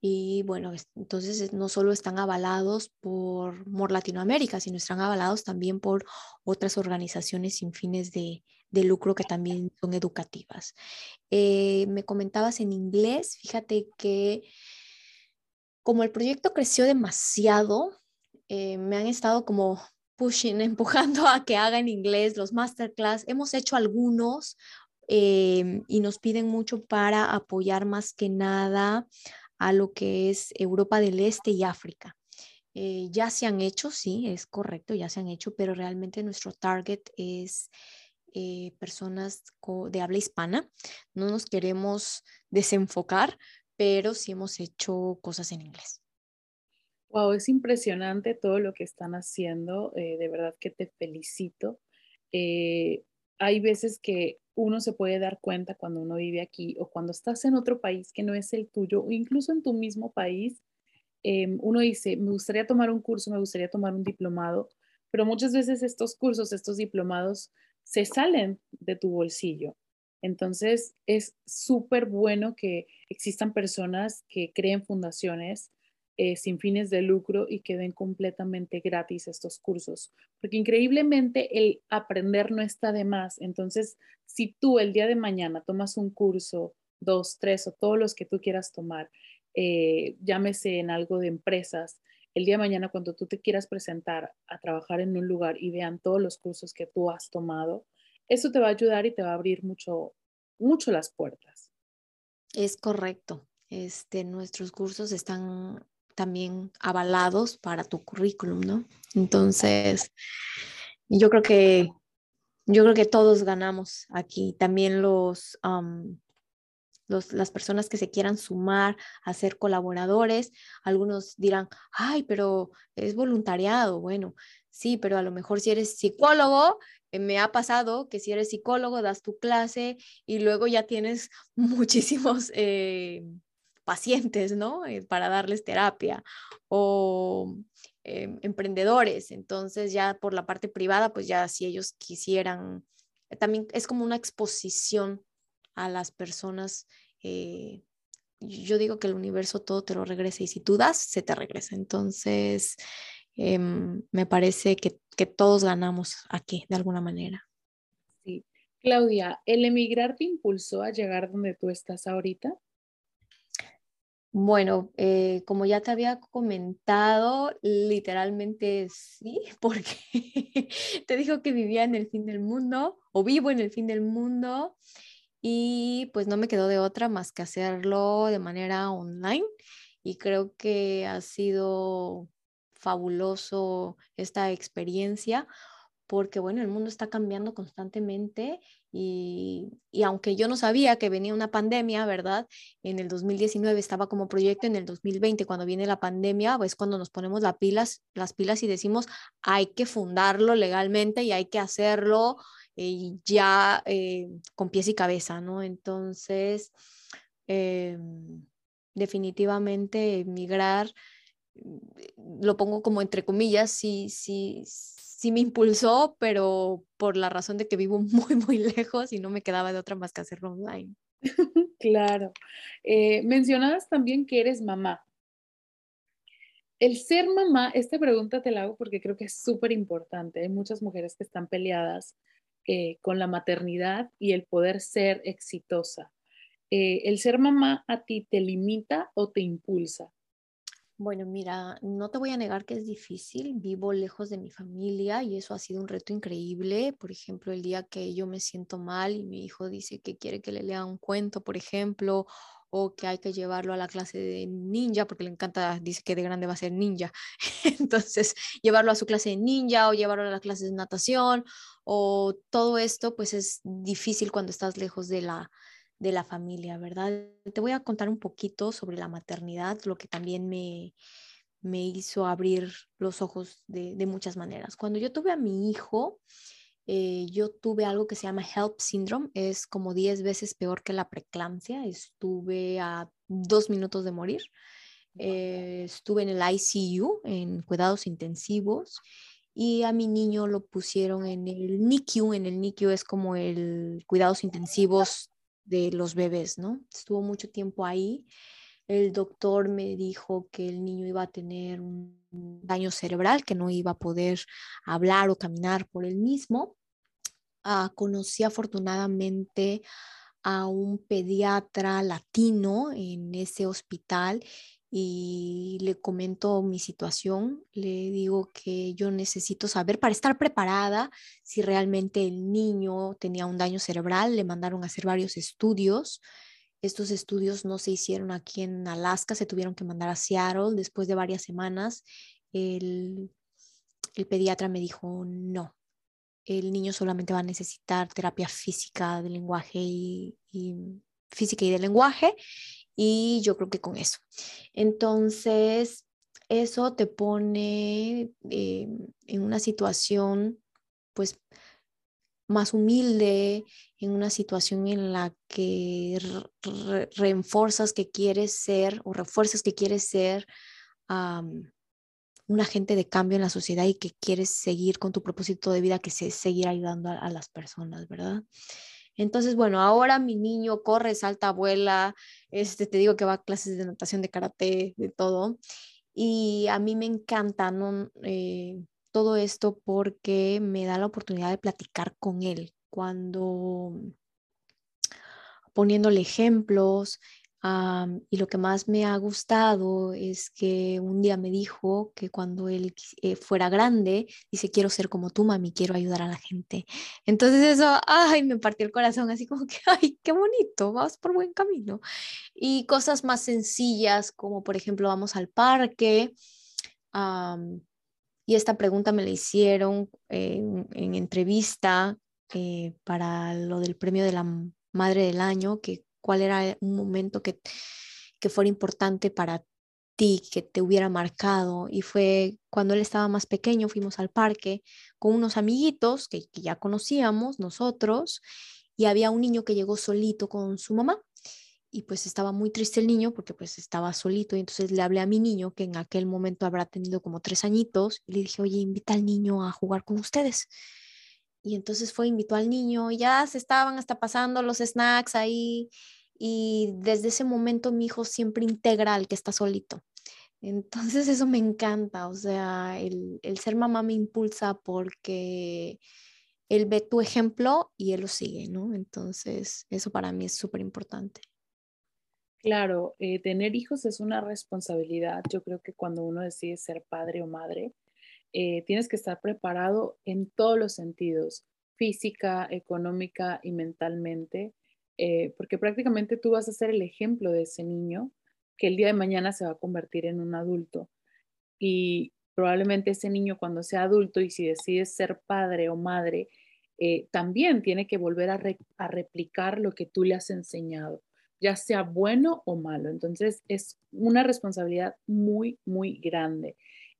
Y bueno, entonces no solo están avalados por MOR Latinoamérica, sino están avalados también por otras organizaciones sin fines de, de lucro que también son educativas. Eh, me comentabas en inglés, fíjate que como el proyecto creció demasiado, eh, me han estado como pushing, empujando a que haga en inglés los masterclass. Hemos hecho algunos em, y nos piden mucho para apoyar más que nada a lo que es Europa del Este y África. Eh, ya se han hecho, sí, es correcto, ya se han hecho, pero realmente nuestro target es eh, personas de habla hispana. No nos queremos desenfocar, pero sí hemos hecho cosas en inglés. Wow, es impresionante todo lo que están haciendo. Eh, de verdad que te felicito. hay veces que uno se puede dar cuenta cuando uno vive aquí o cuando estás en otro país que no es el tuyo o incluso en tu mismo país, em, uno dice, me gustaría tomar un curso, me gustaría tomar un diplomado, pero muchas veces estos cursos, estos diplomados se salen de tu bolsillo. Entonces es súper bueno que existan personas que creen fundaciones eh, sin fines de lucro y que den completamente gratis estos cursos, porque increíblemente el aprender no está de más. Entonces, si tú el día de mañana tomas un curso, dos, tres o todos los que tú quieras tomar, eh, llámese en algo de empresas, el día de mañana cuando tú te quieras presentar a trabajar en un lugar y vean todos los cursos que tú has tomado, eso te va a ayudar y te va a abrir mucho, mucho las puertas. Es correcto. Este, nuestros cursos están también avalados para tu currículum, ¿no? Entonces, yo creo que yo creo que todos ganamos aquí. También los, los, las personas que se quieran sumar a ser colaboradores, algunos dirán, ay, pero es voluntariado. Bueno, sí, pero a lo mejor si eres psicólogo, me ha pasado que si eres psicólogo, das tu clase y luego ya tienes muchísimos eh, pacientes, ¿no? Eh, para darles terapia o em, emprendedores. Entonces ya por la parte privada, pues ya si ellos quisieran, eh, también es como una exposición a las personas. Eh, yo digo que el universo todo te lo regresa y si tú das, se te regresa. Entonces, em, me parece que, que todos ganamos aquí de alguna manera. Sí. Claudia, ¿el emigrar te impulsó a llegar donde tú estás ahorita? Bueno, eh, como ya te había comentado, literalmente sí, porque te dijo que vivía en el fin del mundo o vivo en el fin del mundo y pues no me quedó de otra más que hacerlo de manera online y creo que ha sido fabuloso esta experiencia porque bueno, el mundo está cambiando constantemente y, aunque yo no sabía que venía una pandemia, ¿verdad? En el 2019 estaba como proyecto, en el 2020 cuando viene la pandemia, pues cuando nos ponemos las pilas, las pilas y decimos hay que fundarlo legalmente y hay que hacerlo eh, ya eh, con pies y cabeza, ¿no? Entonces, em, definitivamente emigrar, lo pongo como entre comillas, sí, sí sí me impulsó, pero por la razón de que vivo muy, muy lejos y no me quedaba de otra más que hacerlo online. claro. Eh, mencionabas también que eres mamá. El ser mamá, esta pregunta te la hago porque creo que es súper importante. Hay muchas mujeres que están peleadas eh, con la maternidad y el poder ser exitosa. Eh, ¿El ser mamá a ti te limita o te impulsa? Bueno, mira, no te voy a negar que es difícil. Vivo lejos de mi familia y eso ha sido un reto increíble. Por ejemplo, el día que yo me siento mal y mi hijo dice que quiere que le lea un cuento, por ejemplo, o que hay que llevarlo a la clase de ninja, porque le encanta, dice que de grande va a ser ninja. Entonces, llevarlo a su clase de ninja o llevarlo a la clase de natación o todo esto, pues es difícil cuando estás lejos de la, de la familia, ¿verdad? Te voy a contar un poquito sobre la maternidad, lo que también me, me hizo abrir los ojos de, muchas maneras. Cuando yo tuve a mi hijo, eh, yo tuve algo que se llama HELP syndrome, es como 10 veces peor que la preeclampsia, estuve a dos minutos de morir, eh, estuve en el ICU, en cuidados intensivos, y a mi niño lo pusieron en el NICU, en el NICU es como el cuidados intensivos de los bebés, ¿no? Estuvo mucho tiempo ahí. El doctor me dijo que el niño iba a tener un daño cerebral, que no iba a poder hablar o caminar por él mismo. Ah, conocí afortunadamente a un pediatra latino en ese hospital y le comento mi situación, le digo que yo necesito saber para estar preparada si realmente el niño tenía un daño cerebral, le mandaron a hacer varios estudios. estos estudios no se hicieron aquí en Alaska, se tuvieron que mandar a Seattle. Después de varias semanas, el, el pediatra me dijo, no, el niño solamente va a necesitar terapia física de lenguaje y, física y de lenguaje y yo creo que con eso. Entonces, eso te pone eh, en una situación pues más humilde, en una situación en la que reenforzas que quieres ser o refuerzas que quieres ser un agente de cambio en la sociedad y que quieres seguir con tu propósito de vida, que es seguir ayudando a, las personas, ¿verdad? Entonces, bueno, ahora mi niño corre, salta, vuela, este, te digo que va a clases de natación, de karate, de todo. Y a mí me encanta ¿no? Eh, todo esto porque me da la oportunidad de platicar con él cuando poniéndole ejemplos, y lo que más me ha gustado es que un día me dijo que cuando él eh, fuera grande, dice, quiero ser como tú, mami, quiero ayudar a la gente. Entonces eso, ay, me partió el corazón, así como que, ay, qué bonito, vas por buen camino. Y cosas más sencillas, como por ejemplo, vamos al parque. y esta pregunta me la hicieron en, entrevista eh, para lo del premio de la Madre del Año, que cuál era un momento que, que fuera importante para ti, que te hubiera marcado. Y fue cuando él estaba más pequeño, fuimos al parque con unos amiguitos que, que ya conocíamos nosotros y había un niño que llegó solito con su mamá y pues estaba muy triste el niño porque pues estaba solito y entonces le hablé a mi niño que en aquel momento habrá tenido como tres añitos y le dije, oye, invita al niño a jugar con ustedes. Y entonces fue, invitó al niño, ya se estaban hasta pasando los snacks ahí y desde ese momento mi hijo siempre integra al que está solito. Entonces eso me encanta, o sea, el, el ser mamá me impulsa porque él ve tu ejemplo y él lo sigue, ¿no? Entonces eso para mí es súper importante. Claro, eh, tener hijos es una responsabilidad. Yo creo que cuando uno decide ser padre o madre, eh, tienes que estar preparado en todos los sentidos, física, económica y mentalmente, eh, porque prácticamente tú vas a ser el ejemplo de ese niño que el día de mañana se va a convertir en un adulto. Y probablemente ese niño cuando sea adulto y si decide ser padre o madre, eh, también tiene que volver a, a replicar lo que tú le has enseñado, ya sea bueno o malo. Entonces es una responsabilidad muy, muy grande.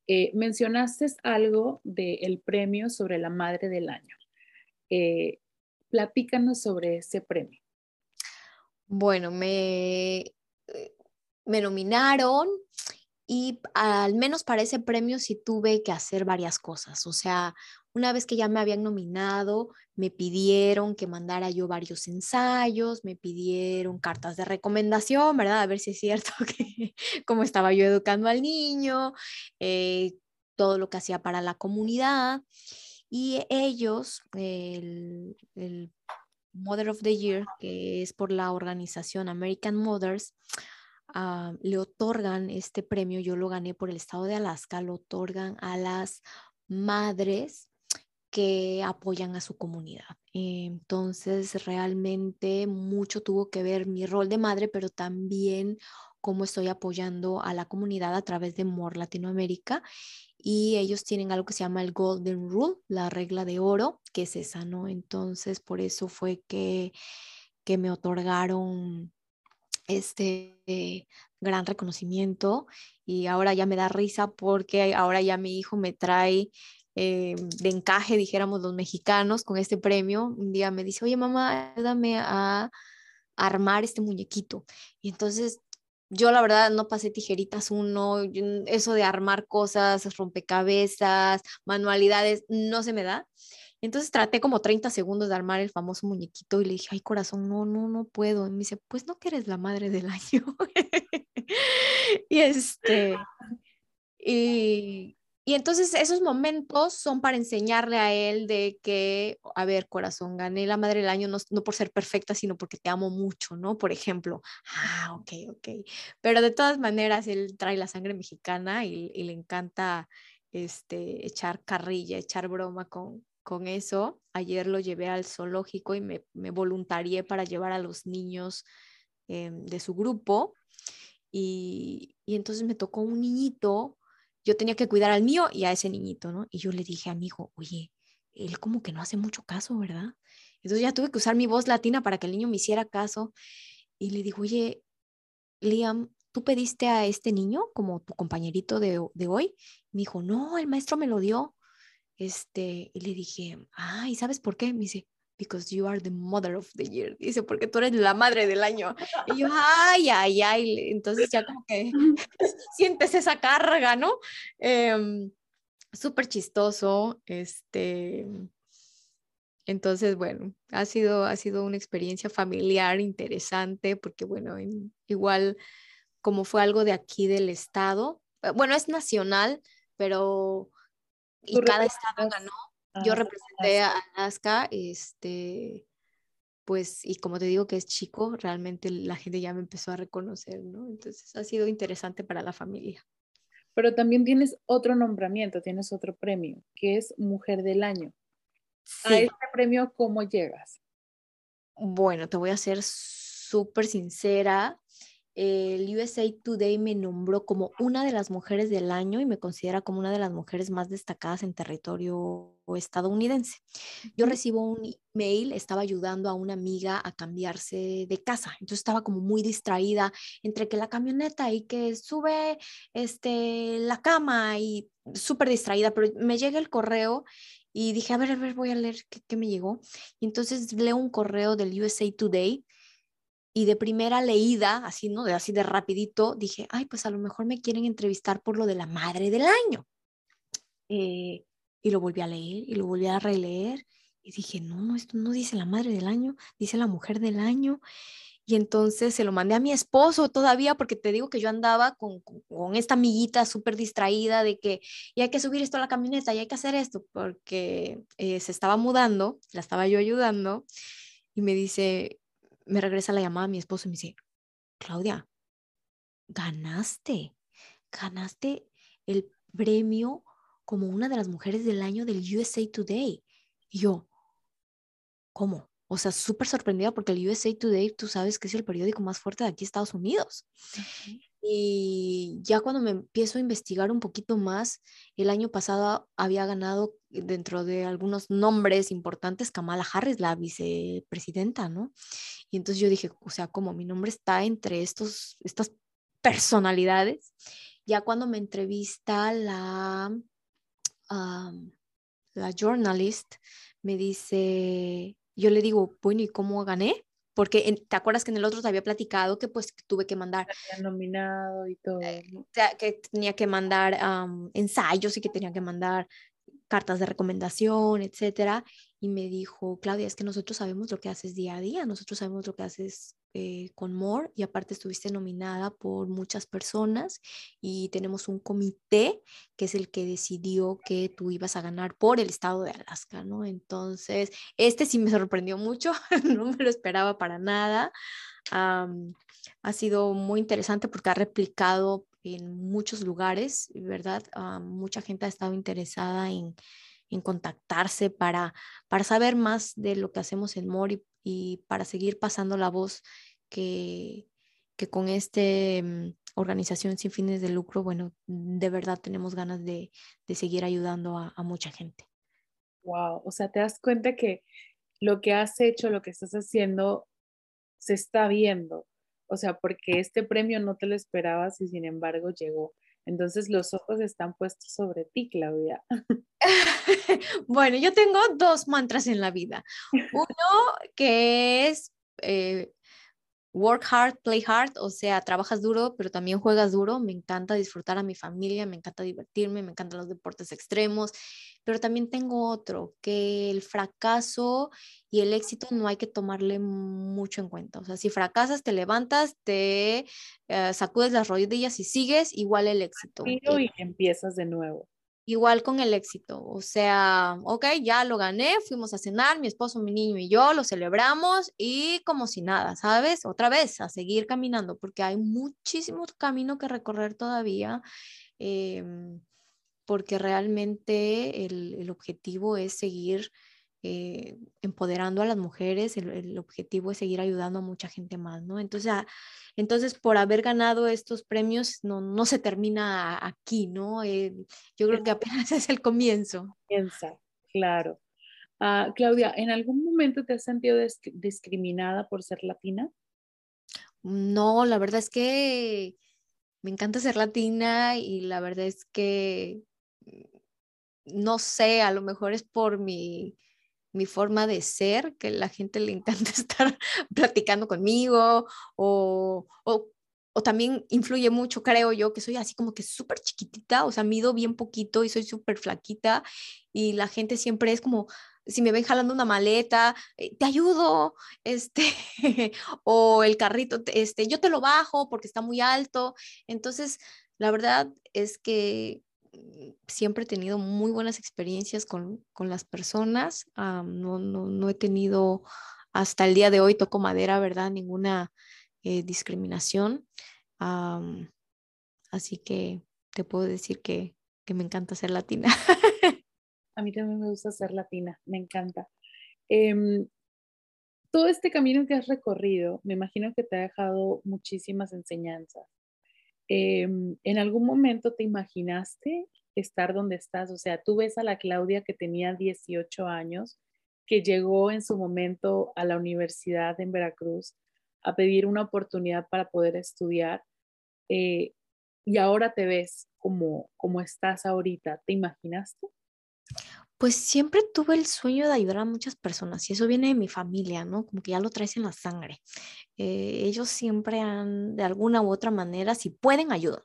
Eh, mencionaste algo del premio sobre la Madre del Año. Eh, platícanos sobre ese premio. Bueno, me, eh, me nominaron y al menos para ese premio sí tuve que hacer varias cosas. O sea, una vez que ya me habían nominado, me pidieron que mandara yo varios ensayos, me pidieron cartas de recomendación, ¿verdad? A ver si es cierto que cómo estaba yo educando al niño, eh, todo lo que hacía para la comunidad. Y ellos, el, el Mother of the Year, que es por la organización American Mothers, ah, le otorgan este premio, yo lo gané por el estado de Alaska, lo otorgan a las madres que apoyan a su comunidad. Entonces, realmente mucho tuvo que ver mi rol de madre, pero también cómo estoy apoyando a la comunidad a través de MOR Latinoamérica. Y ellos tienen algo que se llama el Golden Rule, la regla de oro, que es esa, ¿no? Entonces, por eso fue que, que me otorgaron este gran reconocimiento y ahora ya me da risa porque ahora ya mi hijo me trae eh, de encaje, dijéramos los mexicanos, con este premio. Un día me dice, oye mamá, ayúdame a armar este muñequito. Y entonces yo la verdad no pasé tijeritas uno, eso de armar cosas, rompecabezas, manualidades, no se me da. Entonces traté como 30 segundos de armar el famoso muñequito y le dije, ay corazón, no, no, no puedo. Y me dice, pues no que eres la madre del año. y este, y, y entonces esos momentos son para enseñarle a él de que, a ver, corazón, gané la madre del año no, no, por ser perfecta, sino porque te amo mucho, ¿no? Por ejemplo, ah, ok, ok. Pero de todas maneras, él trae la sangre mexicana y, le encanta este, echar carrilla, echar broma con, con eso. Ayer lo llevé al zoológico y me, me voluntarié para llevar a los niños em, de su grupo y, y entonces me tocó un niñito, yo tenía que cuidar al mío y a ese niñito, ¿no? Y yo le dije a mi hijo, oye, él como que no hace mucho caso, ¿verdad? Entonces ya tuve que usar mi voz latina para que el niño me hiciera caso. Y le digo, oye, Liam, ¿tú pediste a este niño como tu compañerito de, de hoy? Me dijo, no, el maestro me lo dio. Este, y le dije, ay, ¿sabes por qué? Me dice, because you are the mother of the year. Dice, porque tú eres la madre del año. Y yo, ay, ay, ay. Entonces ya como que sientes esa carga, ¿no? Eh, Súper chistoso. Este, entonces, bueno, ha sido, ha sido una experiencia familiar interesante porque, bueno, igual como fue algo de aquí del estado, eh, bueno, es nacional, pero y cada estado ganó. Yo representé a Alaska, este, pues, y como te digo que es chico, realmente la gente ya me empezó a reconocer, ¿no? Entonces ha sido interesante para la familia. Pero también tienes otro nombramiento, tienes otro premio, que es Mujer del Año. A este premio, ¿cómo llegas? Bueno, te voy a ser súper sincera. El USA Today me nombró como una de las mujeres del año y me considera como una de las mujeres más destacadas en territorio estadounidense. Yo recibo un email, estaba ayudando a una amiga a cambiarse de casa, entonces estaba como muy distraída entre que la camioneta y que sube este, la cama y súper distraída, pero me llega el correo y dije, a ver, a ver, voy a leer qué, me llegó. Y entonces leo un correo del USA Today y de primera leída, así, ¿no? De así de rapidito, dije, ay, pues a lo mejor me quieren entrevistar por lo de la madre del año. Eh, y lo volví a leer y lo volví a releer y dije, no, no, esto no dice la madre del año, dice la mujer del año. Y entonces se lo mandé a mi esposo todavía, porque te digo que yo andaba con, con, esta amiguita súper distraída de que y hay que subir esto a la camioneta y hay que hacer esto, porque eh, se estaba mudando, la estaba yo ayudando, y me dice, me regresa la llamada a mi esposo y me dice, Claudia, ganaste, ganaste el premio como una de las mujeres del año del USA Today. Y yo, ¿cómo? O sea, súper sorprendida porque el USA Today, tú sabes que es el periódico más fuerte de aquí, Estados Unidos. Y ya cuando me empiezo a investigar un poquito más, el año pasado había ganado dentro de algunos nombres importantes Kamala Harris, la vicepresidenta, ¿no? Y entonces yo dije, o sea, como mi nombre está entre estos, estas personalidades, ya cuando me entrevista la, la journalist, me dice, yo le digo, bueno, ¿y cómo gané? Porque te acuerdas que en el otro te había platicado que pues tuve que mandar... nominado y todo. Eh, que tenía que mandar ensayos y que tenía que mandar cartas de recomendación, etcétera. Y me dijo, Claudia, es que nosotros sabemos lo que haces día a día, nosotros sabemos lo que haces eh, con More y aparte estuviste nominada por muchas personas y tenemos un comité que es el que decidió que tú ibas a ganar por el estado de Alaska, ¿no? Entonces, este sí me sorprendió mucho, no me lo esperaba para nada. ha sido muy interesante porque ha replicado en muchos lugares, ¿verdad? mucha gente ha estado interesada en, en contactarse para, para saber más de lo que hacemos en More y para seguir pasando la voz que, que con esta mm, organización sin fines de lucro, bueno, de verdad tenemos ganas de, de seguir ayudando a, a, mucha gente. Wow, o sea, te das cuenta que lo que has hecho, lo que estás haciendo, se está viendo. O sea, porque este premio no te lo esperabas y sin embargo llegó. Entonces los ojos están puestos sobre ti, Claudia. bueno, yo tengo dos mantras en la vida. Uno que es eh, work hard, play hard, o sea, trabajas duro, pero también juegas duro. Me encanta disfrutar a mi familia, me encanta divertirme, me encantan los deportes extremos, pero también tengo otro, que el fracaso y el éxito no hay que tomarle mucho en cuenta. O sea, si fracasas, te levantas, te eh, sacudes las rodillas y sigues, igual el éxito. Y empiezas de nuevo. Igual con el éxito, o sea, ok, ya lo gané, fuimos a cenar, mi esposo, mi niño y yo lo celebramos y como si nada, ¿sabes? Otra vez, a seguir caminando, porque hay muchísimo camino que recorrer todavía, em, porque realmente el, el, objetivo es seguir eh, empoderando a las mujeres, el, objetivo es seguir ayudando a mucha gente más, ¿no? Entonces, ah, entonces por haber ganado estos premios, no, no se termina aquí, ¿no? Eh, yo creo que apenas es el comienzo. Piensa, claro. Ah, Claudia, ¿en algún momento te has sentido discriminada por ser latina? No, la verdad es que me encanta ser latina y la verdad es que no sé, a lo mejor es por mi, mi forma de ser, que la gente le encanta estar platicando conmigo o, o, también influye mucho, creo yo, que soy así como que súper chiquitita, o sea, mido bien poquito y soy súper flaquita y la gente siempre es como, si me ven jalando una maleta, eh, te ayudo, este, o el carrito, este, yo te lo bajo porque está muy alto. Entonces, la verdad es que siempre he tenido muy buenas experiencias con, las personas. no, no, he tenido hasta el día de hoy, toco madera, ¿verdad? Ninguna eh, discriminación. así que te puedo decir que, me encanta ser latina. A mí también me gusta ser latina, me encanta. Em, todo este camino que has recorrido, me imagino que te ha dejado muchísimas enseñanzas. Em, ¿en algún momento te imaginaste estar donde estás? O sea, tú ves a la Claudia que tenía 18 años, que llegó en su momento a la universidad en Veracruz a pedir una oportunidad para poder estudiar eh, y ahora te ves como, como estás ahorita. ¿Te imaginaste? Pues siempre tuve el sueño de ayudar a muchas personas y eso viene de mi familia, ¿no? Como que ya lo traes en la sangre. Eh, ellos siempre han, de alguna u otra manera, si pueden, ayudan.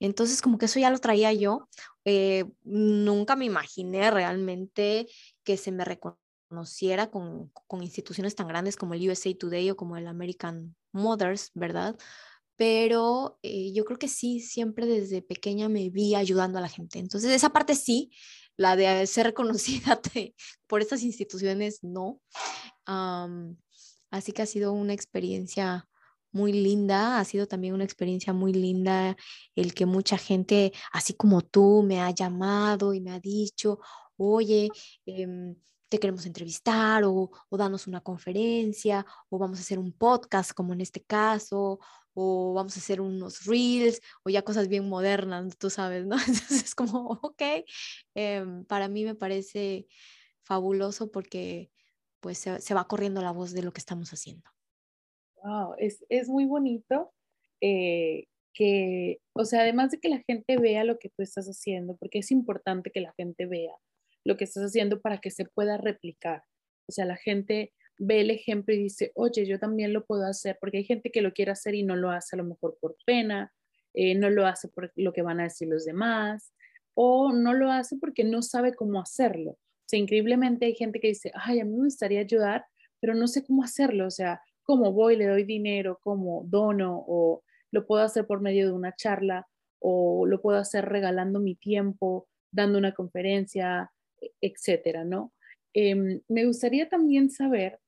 Entonces, como que eso ya lo traía yo. Eh, nunca me imaginé realmente que se me reconociera con, con instituciones tan grandes como el USA Today o como el American Mothers, ¿verdad? pero eh, yo creo que sí, siempre desde pequeña me vi ayudando a la gente. Entonces, esa parte sí, la de ser reconocida por estas instituciones, no. así que ha sido una experiencia muy linda, ha sido también una experiencia muy linda el que mucha gente, así como tú, me ha llamado y me ha dicho, oye, em, te queremos entrevistar o, o danos una conferencia o vamos a hacer un podcast como en este caso o vamos a hacer unos reels o ya cosas bien modernas, tú sabes, ¿no? Entonces es como, ok, em, para mí me parece fabuloso porque pues se, va corriendo la voz de lo que estamos haciendo. Wow, es, es muy bonito eh, que, o sea, además de que la gente vea lo que tú estás haciendo, porque es importante que la gente vea lo que estás haciendo para que se pueda replicar. O sea, la gente ve el ejemplo y dice, oye, yo también lo puedo hacer, porque hay gente que lo quiere hacer y no lo hace a lo mejor por pena, eh, no lo hace por lo que van a decir los demás, o no lo hace porque no sabe cómo hacerlo. O sea, increíblemente hay gente que dice, ay, a mí me gustaría ayudar, pero no sé cómo hacerlo, o sea, cómo voy, le doy dinero, cómo dono, o lo puedo hacer por medio de una charla, o lo puedo hacer regalando mi tiempo, dando una conferencia, e-, etcétera, ¿no? Em, me gustaría también saber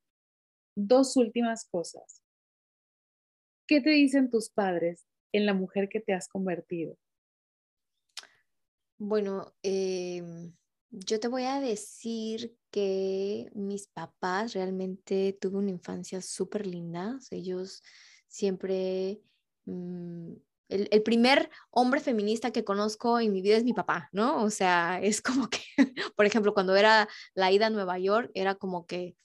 dos últimas cosas. ¿Qué te dicen tus padres en la mujer que te has convertido? Bueno, em, yo te voy a decir que mis papás realmente tuve una infancia súper linda. Ellos siempre, mm, el, el, primer hombre feminista que conozco en mi vida es mi papá, ¿no? O sea, es como que, por ejemplo, cuando era la ida a Nueva York, era como que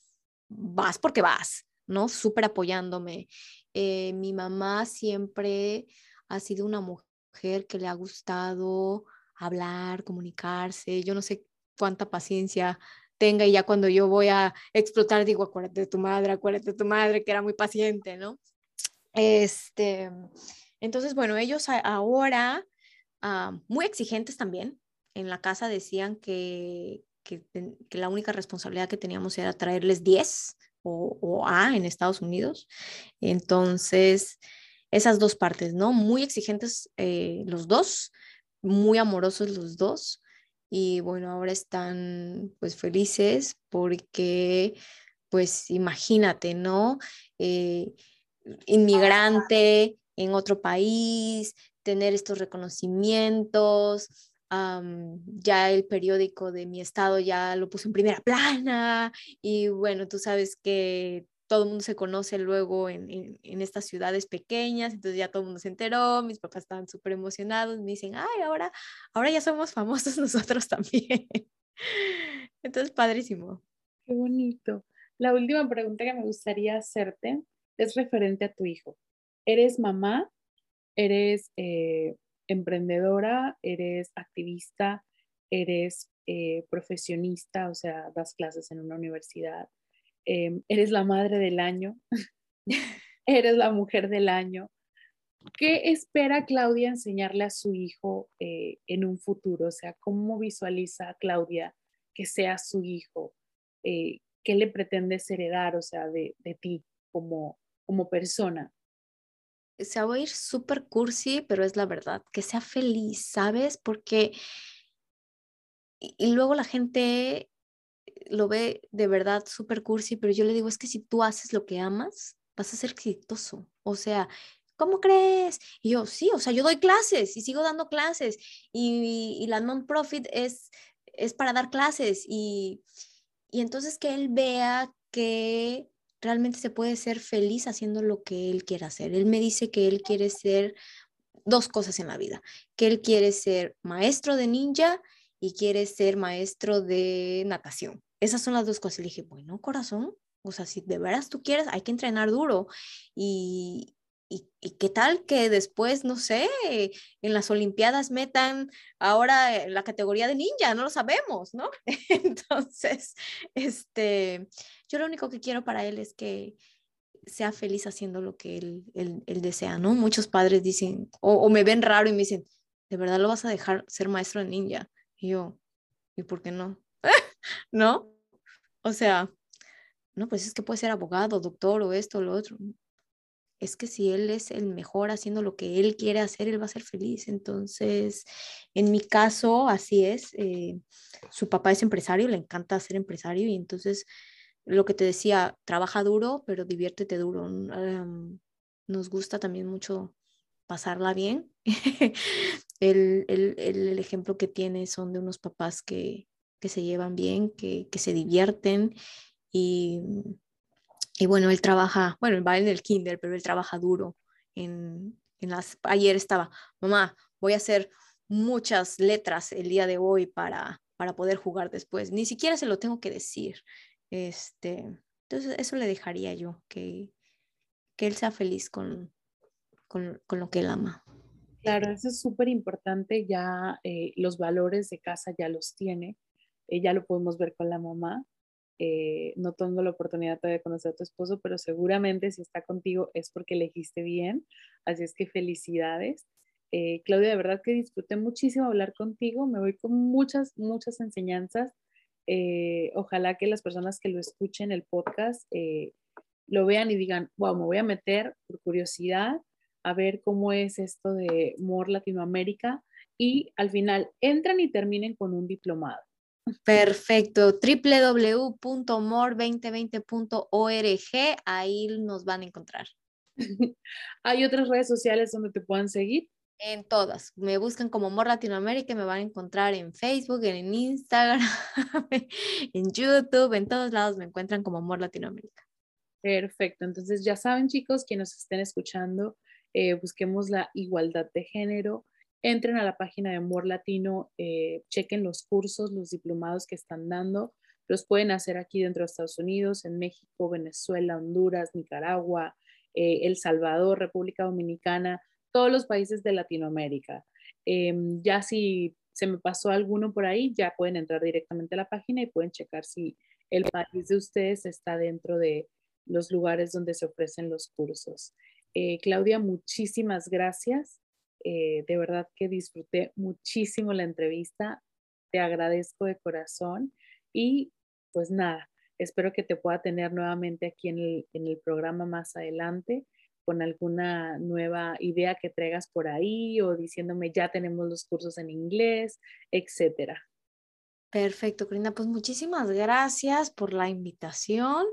vas porque vas, ¿no? Súper apoyándome. Eh, mi mamá siempre ha sido una mujer que le ha gustado hablar, comunicarse. Yo no sé cuánta paciencia tenga y ya cuando yo voy a explotar digo, acuérdate de tu madre, acuérdate de tu madre, que era muy paciente, ¿no? Este, entonces, bueno, ellos ahora, ah, muy exigentes también, en la casa decían que, que, la única responsabilidad que teníamos era traerles 10 o, A en Estados Unidos. Entonces, esas dos partes, ¿no? Muy exigentes eh, los dos, muy amorosos los dos. Y bueno, ahora están pues felices porque, pues imagínate, ¿no? Eh, inmigrante en otro país, tener estos reconocimientos, ya el periódico de mi estado ya lo puso en primera plana y bueno, tú sabes que todo el mundo se conoce luego en, en, estas ciudades pequeñas, entonces ya todo el mundo se enteró, mis papás estaban súper emocionados, me dicen, ay, ahora, ahora ya somos famosos nosotros también. Entonces, padrísimo. Qué bonito. La última pregunta que me gustaría hacerte es referente a tu hijo. ¿Eres mamá? ¿Eres eh, emprendedora? ¿Eres activista? ¿Eres eh, profesionista? O sea, das clases en una universidad. Em, ¿Eres la madre del año? ¿Eres la mujer del año? ¿Qué espera Claudia enseñarle a su hijo eh, en un futuro? O sea, ¿cómo visualiza Claudia que sea su hijo? Eh, ¿Qué le pretendes heredar, o sea, de, ti como, como persona? Se va a ir súper cursi, pero es la verdad, que sea feliz, ¿sabes? Porque... Y, luego la gente lo ve de verdad súper cursi, pero yo le digo, es que si tú haces lo que amas, vas a ser exitoso. O sea, ¿cómo crees? Y yo, sí, o sea, yo doy clases y sigo dando clases y, y la non-profit es, es para dar clases y, y entonces que él vea que realmente se puede ser feliz haciendo lo que él quiere hacer. Él me dice que él quiere ser dos cosas en la vida, que él quiere ser maestro de ninja y quiere ser maestro de natación. Esas son las dos cosas. Le dije, bueno, corazón, o sea, si de veras tú quieres, hay que entrenar duro. Y, ¿Y, qué tal que después, no sé, en las Olimpiadas metan ahora la categoría de ninja? No lo sabemos, ¿no? Entonces, este, yo lo único que quiero para él es que sea feliz haciendo lo que él, él, desea, ¿no? Muchos padres dicen, o, o, me ven raro y me dicen, ¿de verdad lo vas a dejar ser maestro de ninja? Y yo, ¿y por qué no? ¿No? O sea, no, pues es que puede ser abogado, doctor o esto o lo otro es que si él es el mejor haciendo lo que él quiere hacer, él va a ser feliz. Entonces, en mi caso, así es. Eh, su papá es empresario, le encanta ser empresario y entonces, lo que te decía, trabaja duro, pero diviértete duro. nos gusta también mucho pasarla bien. el, el, ejemplo que tiene son de unos papás que, que se llevan bien, que, que se divierten y y bueno, él trabaja, bueno, él va en el kinder, pero él trabaja duro. En, en las, ayer estaba, mamá, voy a hacer muchas letras el día de hoy para, para poder jugar después. Ni siquiera se lo tengo que decir. Este, entonces, eso le dejaría yo, que, que él sea feliz con, con, con lo que él ama. Claro, eso es súper importante. Ya eh, los valores de casa ya los tiene. Eh, ya lo podemos ver con la mamá. Eh, no tengo la oportunidad todavía de conocer a tu esposo, pero seguramente si está contigo es porque elegiste bien. Así es que felicidades. Eh, Claudia, de verdad que disfruté muchísimo hablar contigo. Me voy con muchas, muchas enseñanzas. Eh, ojalá que las personas que lo escuchen el podcast lo vean y digan, wow, me voy a meter por curiosidad a ver cómo es esto de MOR Latinoamérica y al final entran y terminen con un diplomado. Perfecto, www.more2020.org, ahí nos van a encontrar. ¿Hay otras redes sociales donde te puedan seguir? En todas. Me buscan como More Latinoamérica y me van a encontrar en Facebook, en Instagram, en YouTube, en todos lados me encuentran como More Latinoamérica. Perfecto. Entonces ya saben chicos, que nos estén escuchando, eh, busquemos la igualdad de género entren a la página de Amor Latino, eh, chequen los cursos, los diplomados que están dando. Los pueden hacer aquí dentro de Estados Unidos, en México, Venezuela, Honduras, Nicaragua, eh, El Salvador, República Dominicana, todos los países de Latinoamérica. Em, ya si se me pasó alguno por ahí, ya pueden entrar directamente a la página y pueden checar si el país de ustedes está dentro de los lugares donde se ofrecen los cursos. Eh, Claudia, muchísimas gracias. Eh, de verdad que disfruté muchísimo la entrevista. Te agradezco de corazón y pues nada, espero que te pueda tener nuevamente aquí en el, en el programa más adelante con alguna nueva idea que traigas por ahí o diciéndome ya tenemos los cursos en inglés, etcétera. Perfecto, Corina. Pues muchísimas gracias por la invitación.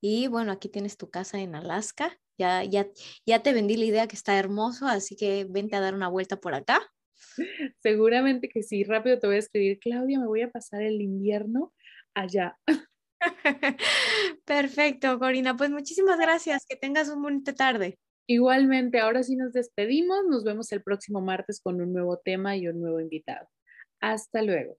Y bueno, aquí tienes tu casa en Alaska. Ya, ya, ya te vendí la idea que está hermoso, así que vente a dar una vuelta por acá. Seguramente que sí, rápido te voy a escribir, Claudia, me voy a pasar el invierno allá. Perfecto, Corina. Pues muchísimas gracias. Que tengas un bonita tarde. Igualmente, ahora sí nos despedimos. Nos vemos el próximo martes con un nuevo tema y un nuevo invitado. Hasta luego.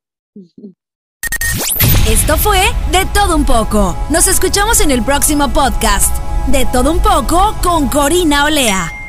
Esto fue De Todo Un poco. Nos escuchamos en el próximo podcast. De Todo Un poco con Corina Olea.